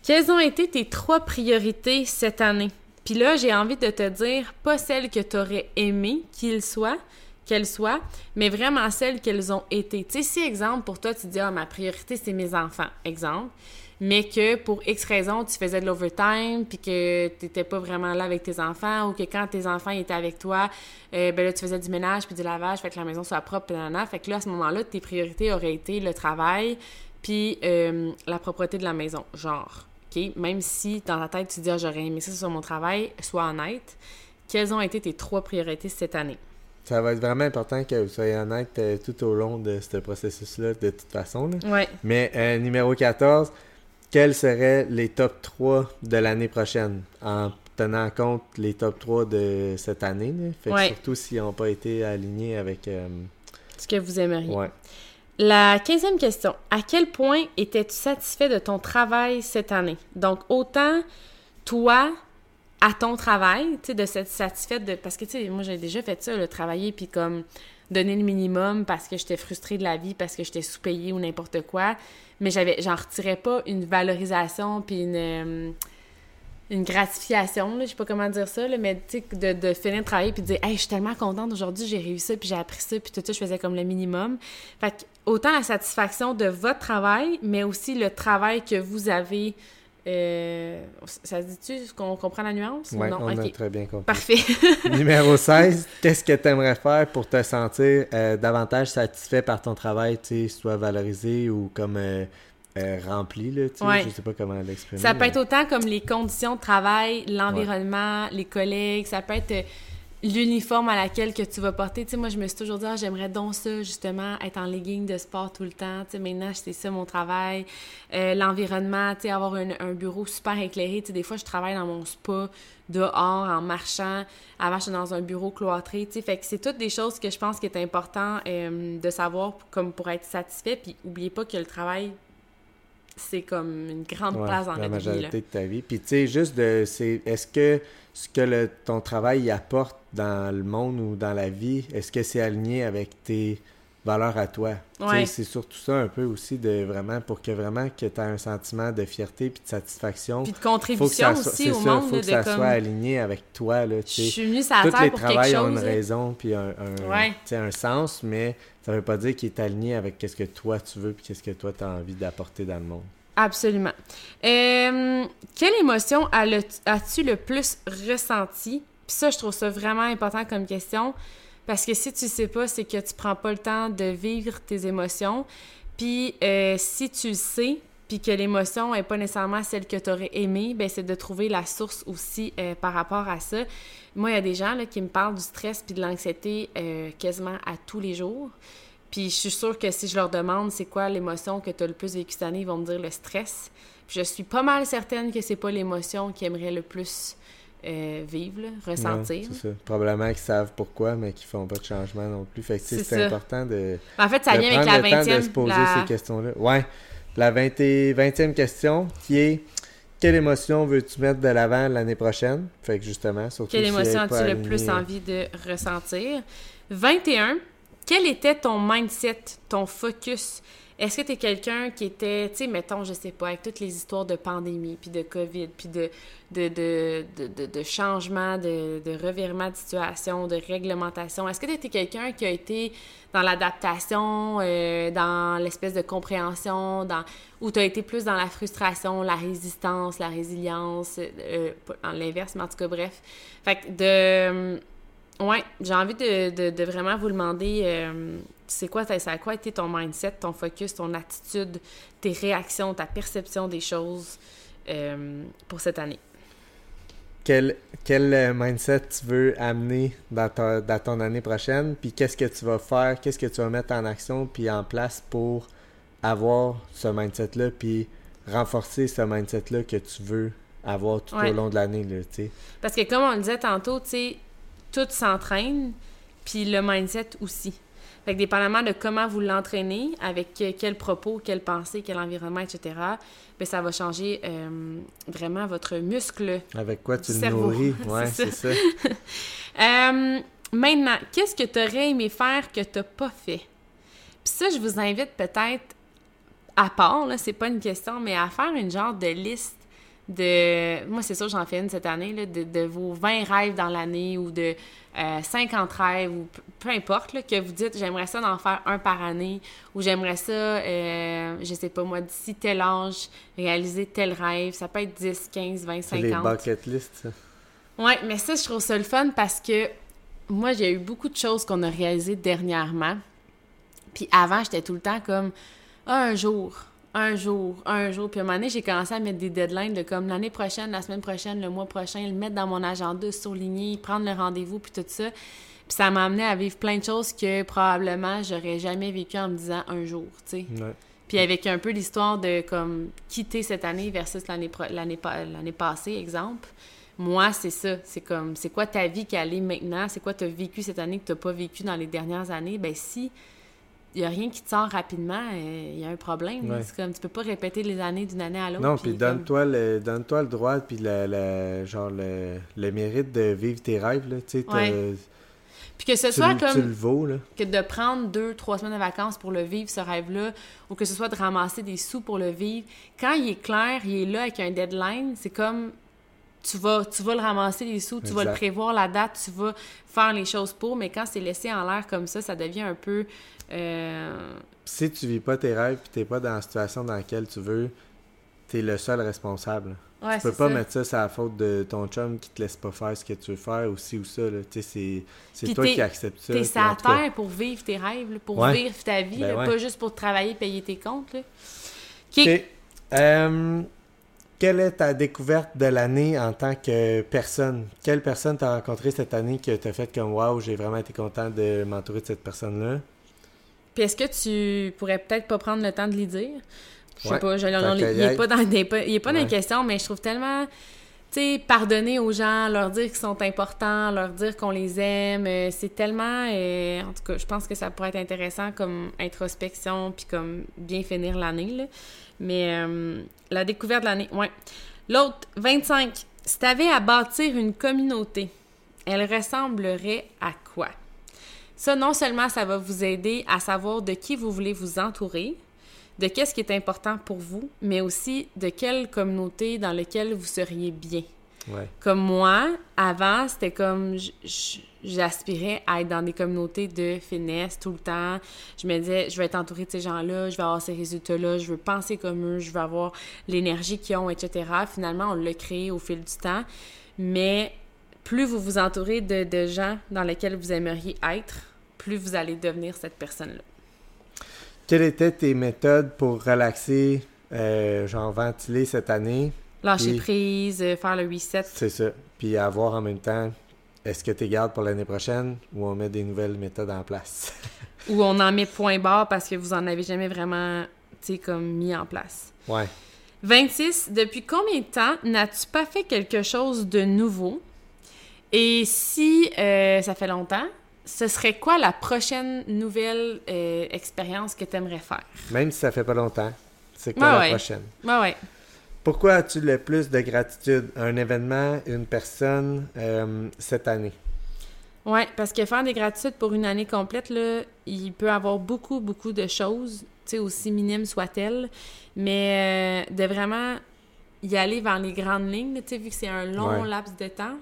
Quelles ont été tes trois priorités cette année? Puis là, j'ai envie de te dire, pas celles que tu aurais aimé qu'ils soient, qu'elles soient, mais vraiment celles qu'elles ont été. Tu sais, si, exemple, pour toi, tu dis, ah, ma priorité, c'est mes enfants, exemple, mais que pour X raison, tu faisais de l'overtime, puis que tu n'étais pas vraiment là avec tes enfants, ou que quand tes enfants étaient avec toi, euh, ben là, tu faisais du ménage puis du lavage, fait que la maison soit propre, Fait que là, à ce moment-là, tes priorités auraient été le travail, puis euh, la propreté de la maison, genre. Même si dans ta tête tu dis ah, j'aurais aimé ça sur mon travail, sois honnête. Quelles ont été tes trois priorités cette année? Ça va être vraiment important que vous soyez honnête euh, tout au long de ce processus-là, de toute façon. Mais euh, numéro 14, quels seraient les top 3 de l'année prochaine? En tenant compte les top 3 de cette année? Surtout s'ils n'ont pas été alignés avec. Euh, ce que vous aimeriez. La quinzième question. À quel point étais-tu satisfait de ton travail cette année? Donc, autant toi, à ton travail, tu sais, de s'être satisfaite de... Parce que, tu sais, moi, j'ai déjà fait ça, le travailler, puis comme donner le minimum parce que j'étais frustrée de la vie, parce que j'étais sous-payée ou n'importe quoi. Mais j'avais, j'en retirais pas une valorisation, puis une... Euh, gratification, je sais pas comment dire ça, là, mais tu sais, de, de finir de travailler puis de dire, hey, je suis tellement contente aujourd'hui, j'ai réussi ça, puis j'ai appris ça, puis tout ça, je faisais comme le minimum. Fait que, autant la satisfaction de votre travail, mais aussi le travail que vous avez. Euh, ça se dit-tu qu'on comprend la nuance? Oui, on a très bien compris. Parfait. Numéro 16, qu'est-ce que tu aimerais faire pour te sentir euh, davantage satisfait par ton travail, tu soit valorisé ou comme euh, rempli, là, tu Ouais. je sais pas comment l'exprimer. Ça peut mais- être autant comme les conditions de travail, l'environnement, les collègues, ça peut être l'uniforme à laquelle que tu vas porter. Tu sais, moi, je me suis toujours dit, ah, j'aimerais donc ça, justement, être en legging de sport tout le temps. Tu sais, maintenant, c'est ça mon travail. Euh, l'environnement, tu sais, avoir un, un bureau super éclairé. Tu sais, des fois, je travaille dans mon spa, dehors, en marchant. Avant, j'étais dans un bureau cloîtré, tu sais. Fait que c'est toutes des choses que je pense qu'il est important euh, de savoir pour- comme pour être satisfait. Puis, oubliez pas que le travail, c'est comme une grande Ouais, place dans la notre vie, majorité de ta vie. Puis tu sais, juste de, c'est, est-ce que ce que le, ton travail y apporte dans le monde ou dans la vie, est-ce que c'est aligné avec tes valeurs à toi? Ouais. C'est surtout ça un peu aussi de vraiment, pour que vraiment que tu aies un sentiment de fierté puis de satisfaction. Puis de faut que contribution ça soit, aussi c'est au ça, monde, faut là, que de ça comme... soit aligné avec toi, là, Je suis venue sur la Tous les pour quelque travails ont une raison puis un, Ouais. un sens, mais ça veut pas dire qu'il est aligné avec qu'est-ce que toi tu veux puis qu'est-ce que toi tu as envie d'apporter dans le monde. Absolument. Euh, quelle émotion as-tu le plus ressenti? Puis ça, je trouve ça vraiment important comme question. Parce que si tu sais pas, c'est que tu prends pas le temps de vivre tes émotions. Puis euh, si tu le sais, puis que l'émotion est pas nécessairement celle que tu aurais aimée, ben c'est de trouver la source aussi euh, par rapport à ça. Moi, il y a des gens là, qui me parlent du stress puis de l'anxiété quasiment à tous les jours. Puis je suis sûre que si je leur demande c'est quoi l'émotion que tu as le plus vécu cette année, ils vont me dire le stress. Puis je suis pas mal certaine que c'est pas l'émotion qu'ils aimeraient le plus euh, vivre, là, ressentir. Non, ça. Probablement qu'ils savent pourquoi, mais qu'ils font pas de changement non plus. Fait que C'est important de, En fait, ça vient avec la le temps de 20e. se poser la- ces questions-là. Ouais. La 20 et- 20e question qui est quelle émotion veux-tu mettre de l'avant l'année prochaine? Fait que justement, surtout Quelle si émotion as-tu le plus euh, envie de ressentir? 21. Quel était ton mindset, ton focus? Est-ce que tu es quelqu'un qui était, tu sais, mettons, je sais pas, avec toutes les histoires de pandémie, puis de COVID, puis de, de, de, de, de, changement, de, de revirement de situation, de réglementation, est-ce que tu étais quelqu'un qui a été dans l'adaptation, euh, dans l'espèce de compréhension, dans ou tu as été plus dans la frustration, la résistance, la résilience, euh, l'inverse, mais en tout cas, bref. Fait que de... Ouais, j'ai envie de, de, de vraiment vous demander, euh, c'est quoi, ça a quoi été ton mindset, ton focus, ton attitude, tes réactions, ta perception des choses euh, pour cette année? Quel, quel euh, mindset tu veux amener dans, ta- dans ton année prochaine? Puis qu'est-ce que tu vas faire? Qu'est-ce que tu vas mettre en action puis en place pour avoir ce mindset-là puis renforcer ce mindset-là que tu veux avoir tout Ouais. au long de l'année, tu sais? Parce que comme on le disait tantôt, tu sais, tout s'entraîne, puis le mindset aussi. Fait que dépendamment de comment vous l'entraînez, avec que- quel propos, quelle pensée, quel environnement, etc., ben ça va changer euh, vraiment votre muscle. Avec quoi tu le nourris? Ouais, C'est ça. Euh, maintenant, qu'est-ce que tu aurais aimé faire que tu pas fait? Puis ça, je vous invite peut-être, à part, là, c'est pas une question, mais à faire une genre de liste de... Moi, c'est sûr, j'en fais une cette année, là, de, de vos 20 rêves dans l'année ou de euh, 50 rêves ou peu importe, là, que vous dites, j'aimerais ça d'en faire un par année ou j'aimerais ça, euh, je sais pas moi, d'ici tel âge, réaliser tel rêve. Ça peut être 10, 15, 20, C'est les 50. bucket lists, ça. Ouais, mais ça, je trouve ça le fun parce que moi, j'ai eu beaucoup de choses qu'on a réalisées dernièrement. Puis avant, j'étais tout le temps comme Ah, un jour, un jour, un jour. Puis à un moment donné, j'ai commencé à mettre des deadlines de comme l'année prochaine, la semaine prochaine, le mois prochain, le mettre dans mon agenda, surligner, prendre le rendez-vous, puis tout ça. Puis ça m'a amené à vivre plein de choses que probablement j'aurais jamais vécu en me disant un jour, tu sais. Ouais. Puis avec un peu l'histoire de comme quitter cette année versus l'année passée, exemple. Moi, c'est ça. C'est comme, c'est quoi ta vie qui allait maintenant? C'est quoi tu as vécu cette année que tu n'as pas vécu dans les dernières années? Ben si n'y a rien qui te sort rapidement, euh, il y a un problème. Ouais. C'est comme, tu peux pas répéter les années d'une année à l'autre. Non, puis comme- donne-toi le, donne-toi le droit, puis le, le- genre le, le mérite de vivre tes rêves, là, tu sais, Ouais. Puis que ce tu, soit le- tu comme le vaux, là. que de prendre deux, trois semaines de vacances pour le vivre, ce rêve-là, ou que ce soit de ramasser des sous pour le vivre, quand il est clair, il est là avec un deadline, c'est comme tu vas, tu vas le ramasser les sous, tu vas le prévoir la date, tu vas faire les choses pour, mais quand c'est laissé en l'air comme ça, ça devient un peu. Euh, si tu vis pas tes rêves puis t'es pas dans la situation dans laquelle tu veux, t'es le seul responsable. Ouais, tu peux pas mettre ça sur la faute de ton chum qui te laisse pas faire ce que tu veux faire aussi ou ça. C'est toi qui acceptes ça. T'es sa terre pour vivre tes rêves, pour vivre ta vie, ben pas juste pour travailler payer tes comptes. Là. Euh, quelle est ta découverte de l'année en tant que personne? Quelle personne t'as rencontré cette année que t'as fait comme Waouh, j'ai vraiment été content de m'entourer de cette personne-là? Puis est-ce que tu pourrais peut-être pas prendre le temps de lui dire? Je sais pas, je, il n'est pas dans, il est pas dans les questions, mais je trouve tellement, tu sais, pardonner aux gens, leur dire qu'ils sont importants, leur dire qu'on les aime, euh, c'est tellement, euh, en tout cas, je pense que ça pourrait être intéressant comme introspection, puis comme bien finir l'année, là. Mais euh, la découverte de l'année, ouais. L'autre, 25. Si tu avais à bâtir une communauté, elle ressemblerait à quoi? Ça, non seulement ça va vous aider à savoir de qui vous voulez vous entourer, de qu'est-ce qui est important pour vous, mais aussi de quelle communauté dans laquelle vous seriez bien. Comme moi, avant, c'était comme j'aspirais à être dans des communautés de finesse tout le temps. Je me disais, je vais être entourée de ces gens-là, je vais avoir ces résultats-là, je veux penser comme eux, je veux avoir l'énergie qu'ils ont, etc. Finalement, on l'a créé au fil du temps. Mais plus vous vous entourez de, de gens dans lesquels vous aimeriez être, plus vous allez devenir cette personne-là. Quelles étaient tes méthodes pour relaxer, euh, genre ventiler cette année? Lâcher prise, euh, faire le reset. C'est ça. Puis avoir en même temps, est-ce que tu gardes pour l'année prochaine ou on met des nouvelles méthodes en place? ou on en met point barre parce que vous en avez jamais vraiment, tu sais, comme mis en place. Ouais. 26. Depuis combien de temps n'as-tu pas fait quelque chose de nouveau? Et si euh, ça fait longtemps, ce serait quoi la prochaine nouvelle euh, expérience que tu aimerais faire? Même si ça fait pas longtemps, c'est quoi la prochaine? Ouais, ouais. Pourquoi as-tu le plus de gratitude? Un événement, une personne euh, cette année? Oui, parce que faire des gratitudes pour une année complète, là, il peut avoir beaucoup, beaucoup de choses, aussi minimes soient-elles, mais euh, de vraiment y aller vers les grandes lignes, vu que c'est un long laps de temps,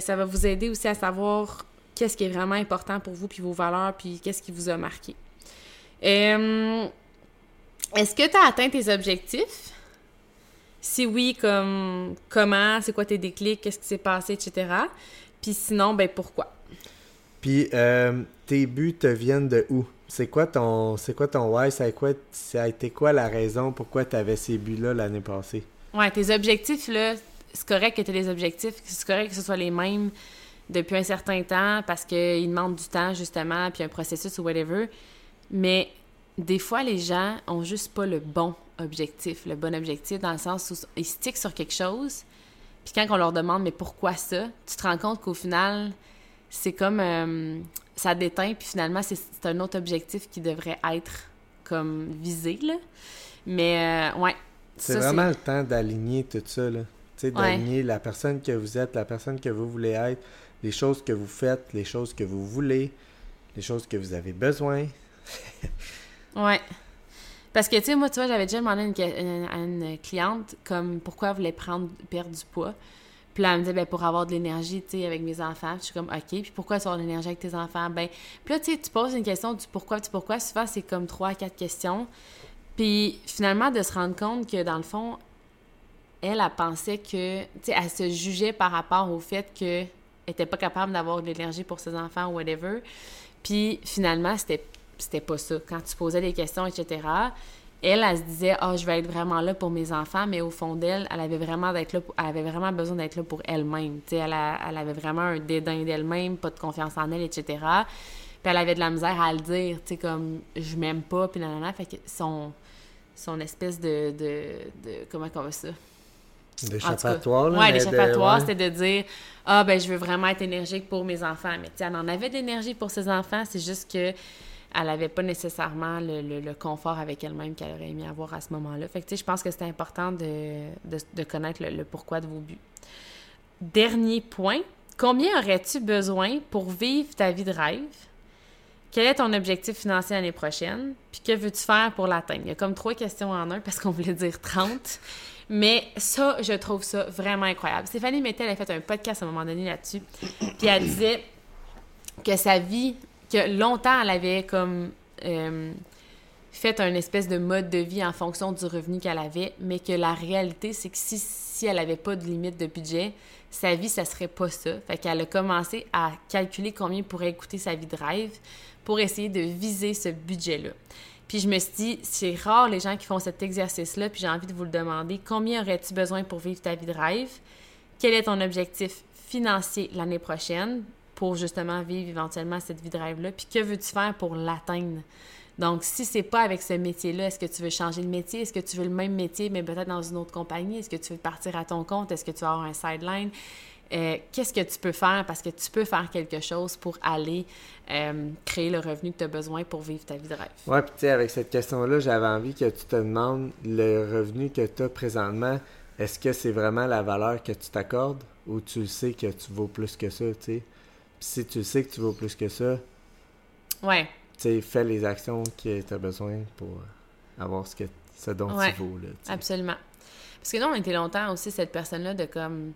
ça va vous aider aussi à savoir qu'est-ce qui est vraiment important pour vous, puis vos valeurs, puis qu'est-ce qui vous a marqué. Euh, est-ce que tu as atteint tes objectifs? Si oui, comme comment, c'est quoi tes déclics, qu'est-ce qui s'est passé, etc. Puis sinon, ben pourquoi? Puis euh, tes buts te viennent de où? C'est quoi ton c'est quoi ton why? Ça a, quoi, ça a été quoi la raison pourquoi tu avais ces buts-là l'année passée? Ouais, tes objectifs, là, c'est correct que tu aies des objectifs, c'est correct que ce soit les mêmes depuis un certain temps parce qu'ils demandent du temps, justement, puis un processus ou whatever. Mais des fois, les gens ont juste pas le bon objectif, le bon objectif dans le sens où ils stickent sur quelque chose. Puis quand on leur demande, mais pourquoi ça, tu te rends compte qu'au final, c'est comme euh, ça déteint, puis finalement, c'est un autre objectif qui devrait être comme visé, là. Mais euh, ouais. C'est vraiment le temps d'aligner tout ça, là. Tu sais, d'aligner la personne que vous êtes, la personne que vous voulez être, les choses que vous faites, les choses que vous voulez, les choses que vous avez besoin. ouais. Parce que, tu sais, moi, tu vois, j'avais déjà demandé à une, cliente comme pourquoi elle voulait prendre, perdre du poids. Puis là, elle me disait, ben, pour avoir de l'énergie, tu sais, avec mes enfants. je suis comme, OK. Puis pourquoi avoir de l'énergie avec tes enfants? Ben, puis là, tu sais, tu poses une question du pourquoi, du pourquoi. Souvent, c'est comme trois, quatre questions. Puis finalement, de se rendre compte que, dans le fond, elle, elle pensait que, tu sais, elle se jugeait par rapport au fait que était pas capable d'avoir de l'énergie pour ses enfants ou whatever. Puis finalement, c'était, c'était pas ça. Quand tu posais des questions, etc., elle, elle se disait Ah, je vais être vraiment là pour mes enfants, mais au fond d'elle, elle avait vraiment d'être là elle avait vraiment besoin d'être là pour elle-même. Elle, elle avait vraiment un dédain d'elle-même, pas de confiance en elle, etc. Puis elle avait de la misère à le dire, tu sais, comme je m'aime pas, puis nanana. Fait que son, son espèce de, de, de comment on va ça? L'échappatoire, là. Ouais, l'échappatoire, c'était de dire Ah, ben, je veux vraiment être énergique pour mes enfants. Mais, tu elle en avait d'énergie pour ses enfants, c'est juste que elle n'avait pas nécessairement le, confort avec elle-même qu'elle aurait aimé avoir à ce moment-là. Fait que, tu sais, je pense que c'est important de, de, connaître le, pourquoi de vos buts. Dernier point, combien aurais-tu besoin pour vivre ta vie de rêve? Quel est ton objectif financier l'année prochaine? Puis que veux-tu faire pour l'atteindre? Il y a comme trois questions en un parce qu'on voulait dire 30. Mais ça, je trouve ça vraiment incroyable. Stéphanie Mettel a fait un podcast à un moment donné là-dessus. Puis elle disait que sa vie, que longtemps elle avait comme euh, fait un espèce de mode de vie en fonction du revenu qu'elle avait, mais que la réalité, c'est que si, elle n'avait pas de limite de budget, sa vie, ça serait pas ça. Fait qu'elle a commencé à calculer combien pourrait coûter sa vie de rêve pour essayer de viser ce budget-là. Puis je me suis dit, c'est rare les gens qui font cet exercice-là, puis j'ai envie de vous le demander. Combien aurais-tu besoin pour vivre ta vie de rêve? Quel est ton objectif financier l'année prochaine pour justement vivre éventuellement cette vie de rêve-là? Puis que veux-tu faire pour l'atteindre? Donc, si c'est pas avec ce métier-là, est-ce que tu veux changer de métier? Est-ce que tu veux le même métier, mais peut-être dans une autre compagnie? Est-ce que tu veux partir à ton compte? Est-ce que tu vas avoir un sideline? Euh, qu'est-ce que tu peux faire? Parce que tu peux faire quelque chose pour aller euh, créer le revenu que tu as besoin pour vivre ta vie de rêve. Ouais, puis tu sais, avec cette question-là, j'avais envie que tu te demandes le revenu que tu as présentement, est-ce que c'est vraiment la valeur que tu t'accordes ou tu sais que tu vaux plus que ça, tu sais? Puis si tu sais que tu vaux plus que ça, ouais. tu sais, fais les actions que tu as besoin pour avoir ce, que, ce dont Ouais. tu vaux, là. Absolument. Parce que nous, on était longtemps aussi cette personne-là de comme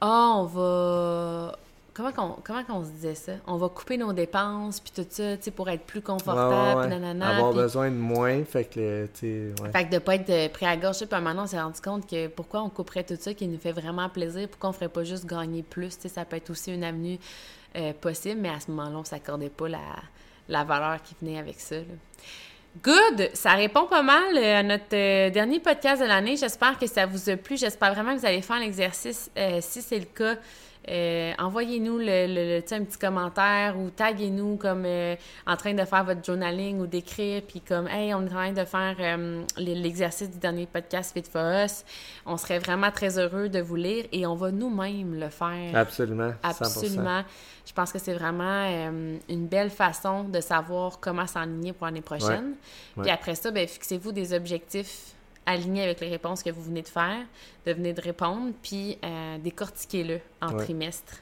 Ah, on va. Comment qu'on comment qu'on se disait ça? On va couper nos dépenses, puis tout ça, tu sais, pour être plus confortable, ouais, nanana. Avoir besoin de moins, fait que, tu sais. Fait que de pas être euh, pris à gorge, puis maintenant on s'est rendu compte que pourquoi on couperait tout ça qui nous fait vraiment plaisir, pourquoi on ferait pas juste gagner plus, tu sais, ça peut être aussi une avenue euh, possible, mais à ce moment-là, on s'accordait pas la, la valeur qui venait avec ça. là. Good! Ça répond pas mal euh, à notre euh, dernier podcast de l'année. J'espère que ça vous a plu. J'espère vraiment que vous allez faire l'exercice. Euh, si c'est le cas, euh, envoyez-nous le, un petit commentaire ou taguez-nous comme euh, en train de faire votre journaling ou d'écrire, puis comme Hey, on est en train de faire euh, l'exercice du dernier podcast Fit for Us. On serait vraiment très heureux de vous lire et on va nous-mêmes le faire. Absolument. 100%. Absolument. Je pense que c'est vraiment une belle façon de savoir comment s'enligner pour l'année prochaine. Ouais. Puis après ça, ben, fixez-vous des objectifs alignés avec les réponses que vous venez de faire, de venir de répondre, puis euh, décortiquez-le en Ouais. trimestre.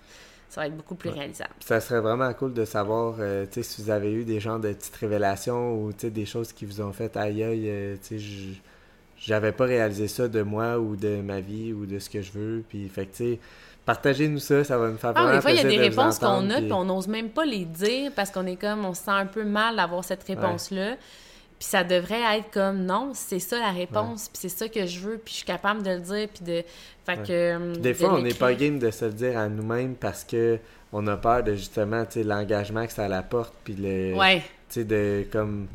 Ça va être beaucoup plus réalisable. Ça serait vraiment cool de savoir, euh, tu sais, si vous avez eu des genres de petites révélations ou, des choses qui vous ont fait aïe aïe, euh, tu sais, j- j'avais pas réalisé ça de moi ou de ma vie ou de ce que je veux. Puis, fait que, tu sais, partagez-nous ça, ça va nous faire Ah, des fois, il y a des de réponses qu'on a, puis- puis on n'ose même pas les dire parce qu'on est comme, on se sent un peu mal d'avoir cette réponse-là. Puis ça devrait être comme, non, c'est ça la réponse, puis c'est ça que je veux, puis je suis capable de le dire, puis de... Fait Ouais. que... euh, Des de fois, on n'est pas game de se le dire à nous-mêmes parce que on a peur de justement, tu sais, l'engagement que ça apporte, puis le, Ouais, tu sais, de comme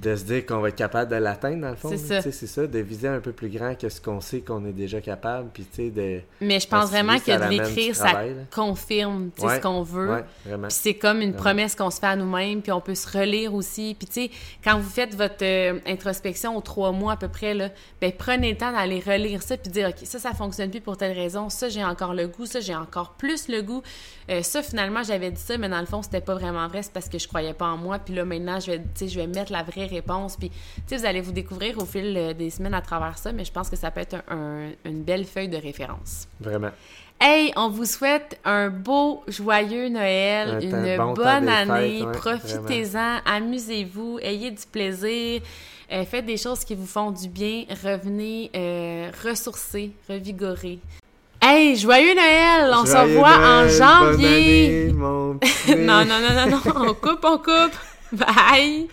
de se dire qu'on va être capable de l'atteindre dans le fond. C'est ça. C'est ça, de viser un peu plus grand que ce qu'on sait qu'on est déjà capable, puis tu sais, de... mais je pense vraiment que de l'écrire, ça travail, confirme Ouais, ce qu'on veut. Ouais, vraiment. Puis c'est comme une Vraiment. promesse qu'on se fait à nous-mêmes, puis on peut se relire aussi. Puis tu sais, quand vous faites votre euh, introspection aux trois mois à peu près, là, ben prenez le temps d'aller relire ça, puis dire, OK, ça, ça fonctionne plus pour telle raison, ça, j'ai encore le goût, ça, j'ai encore plus le goût. Euh, ça, finalement, j'avais dit ça, mais dans le fond, c'était pas vraiment vrai, c'est parce que je croyais pas en moi. Puis là, maintenant, je vais, je vais mettre la vraie réponse. Puis, tu sais, vous allez vous découvrir au fil euh, des semaines à travers ça, mais je pense que ça peut être un- un- une belle feuille de référence. Vraiment. Hey, on vous souhaite un beau, joyeux Noël, Un une bon bonne année. ouais, Profitez-en, amusez-vous, ayez du plaisir, euh, faites des choses qui vous font du bien, revenez euh, ressourcés, revigorés. Hey, joyeux Noël! On se revoit en janvier! année, non, non, non, non, non, on coupe, on coupe! Bye!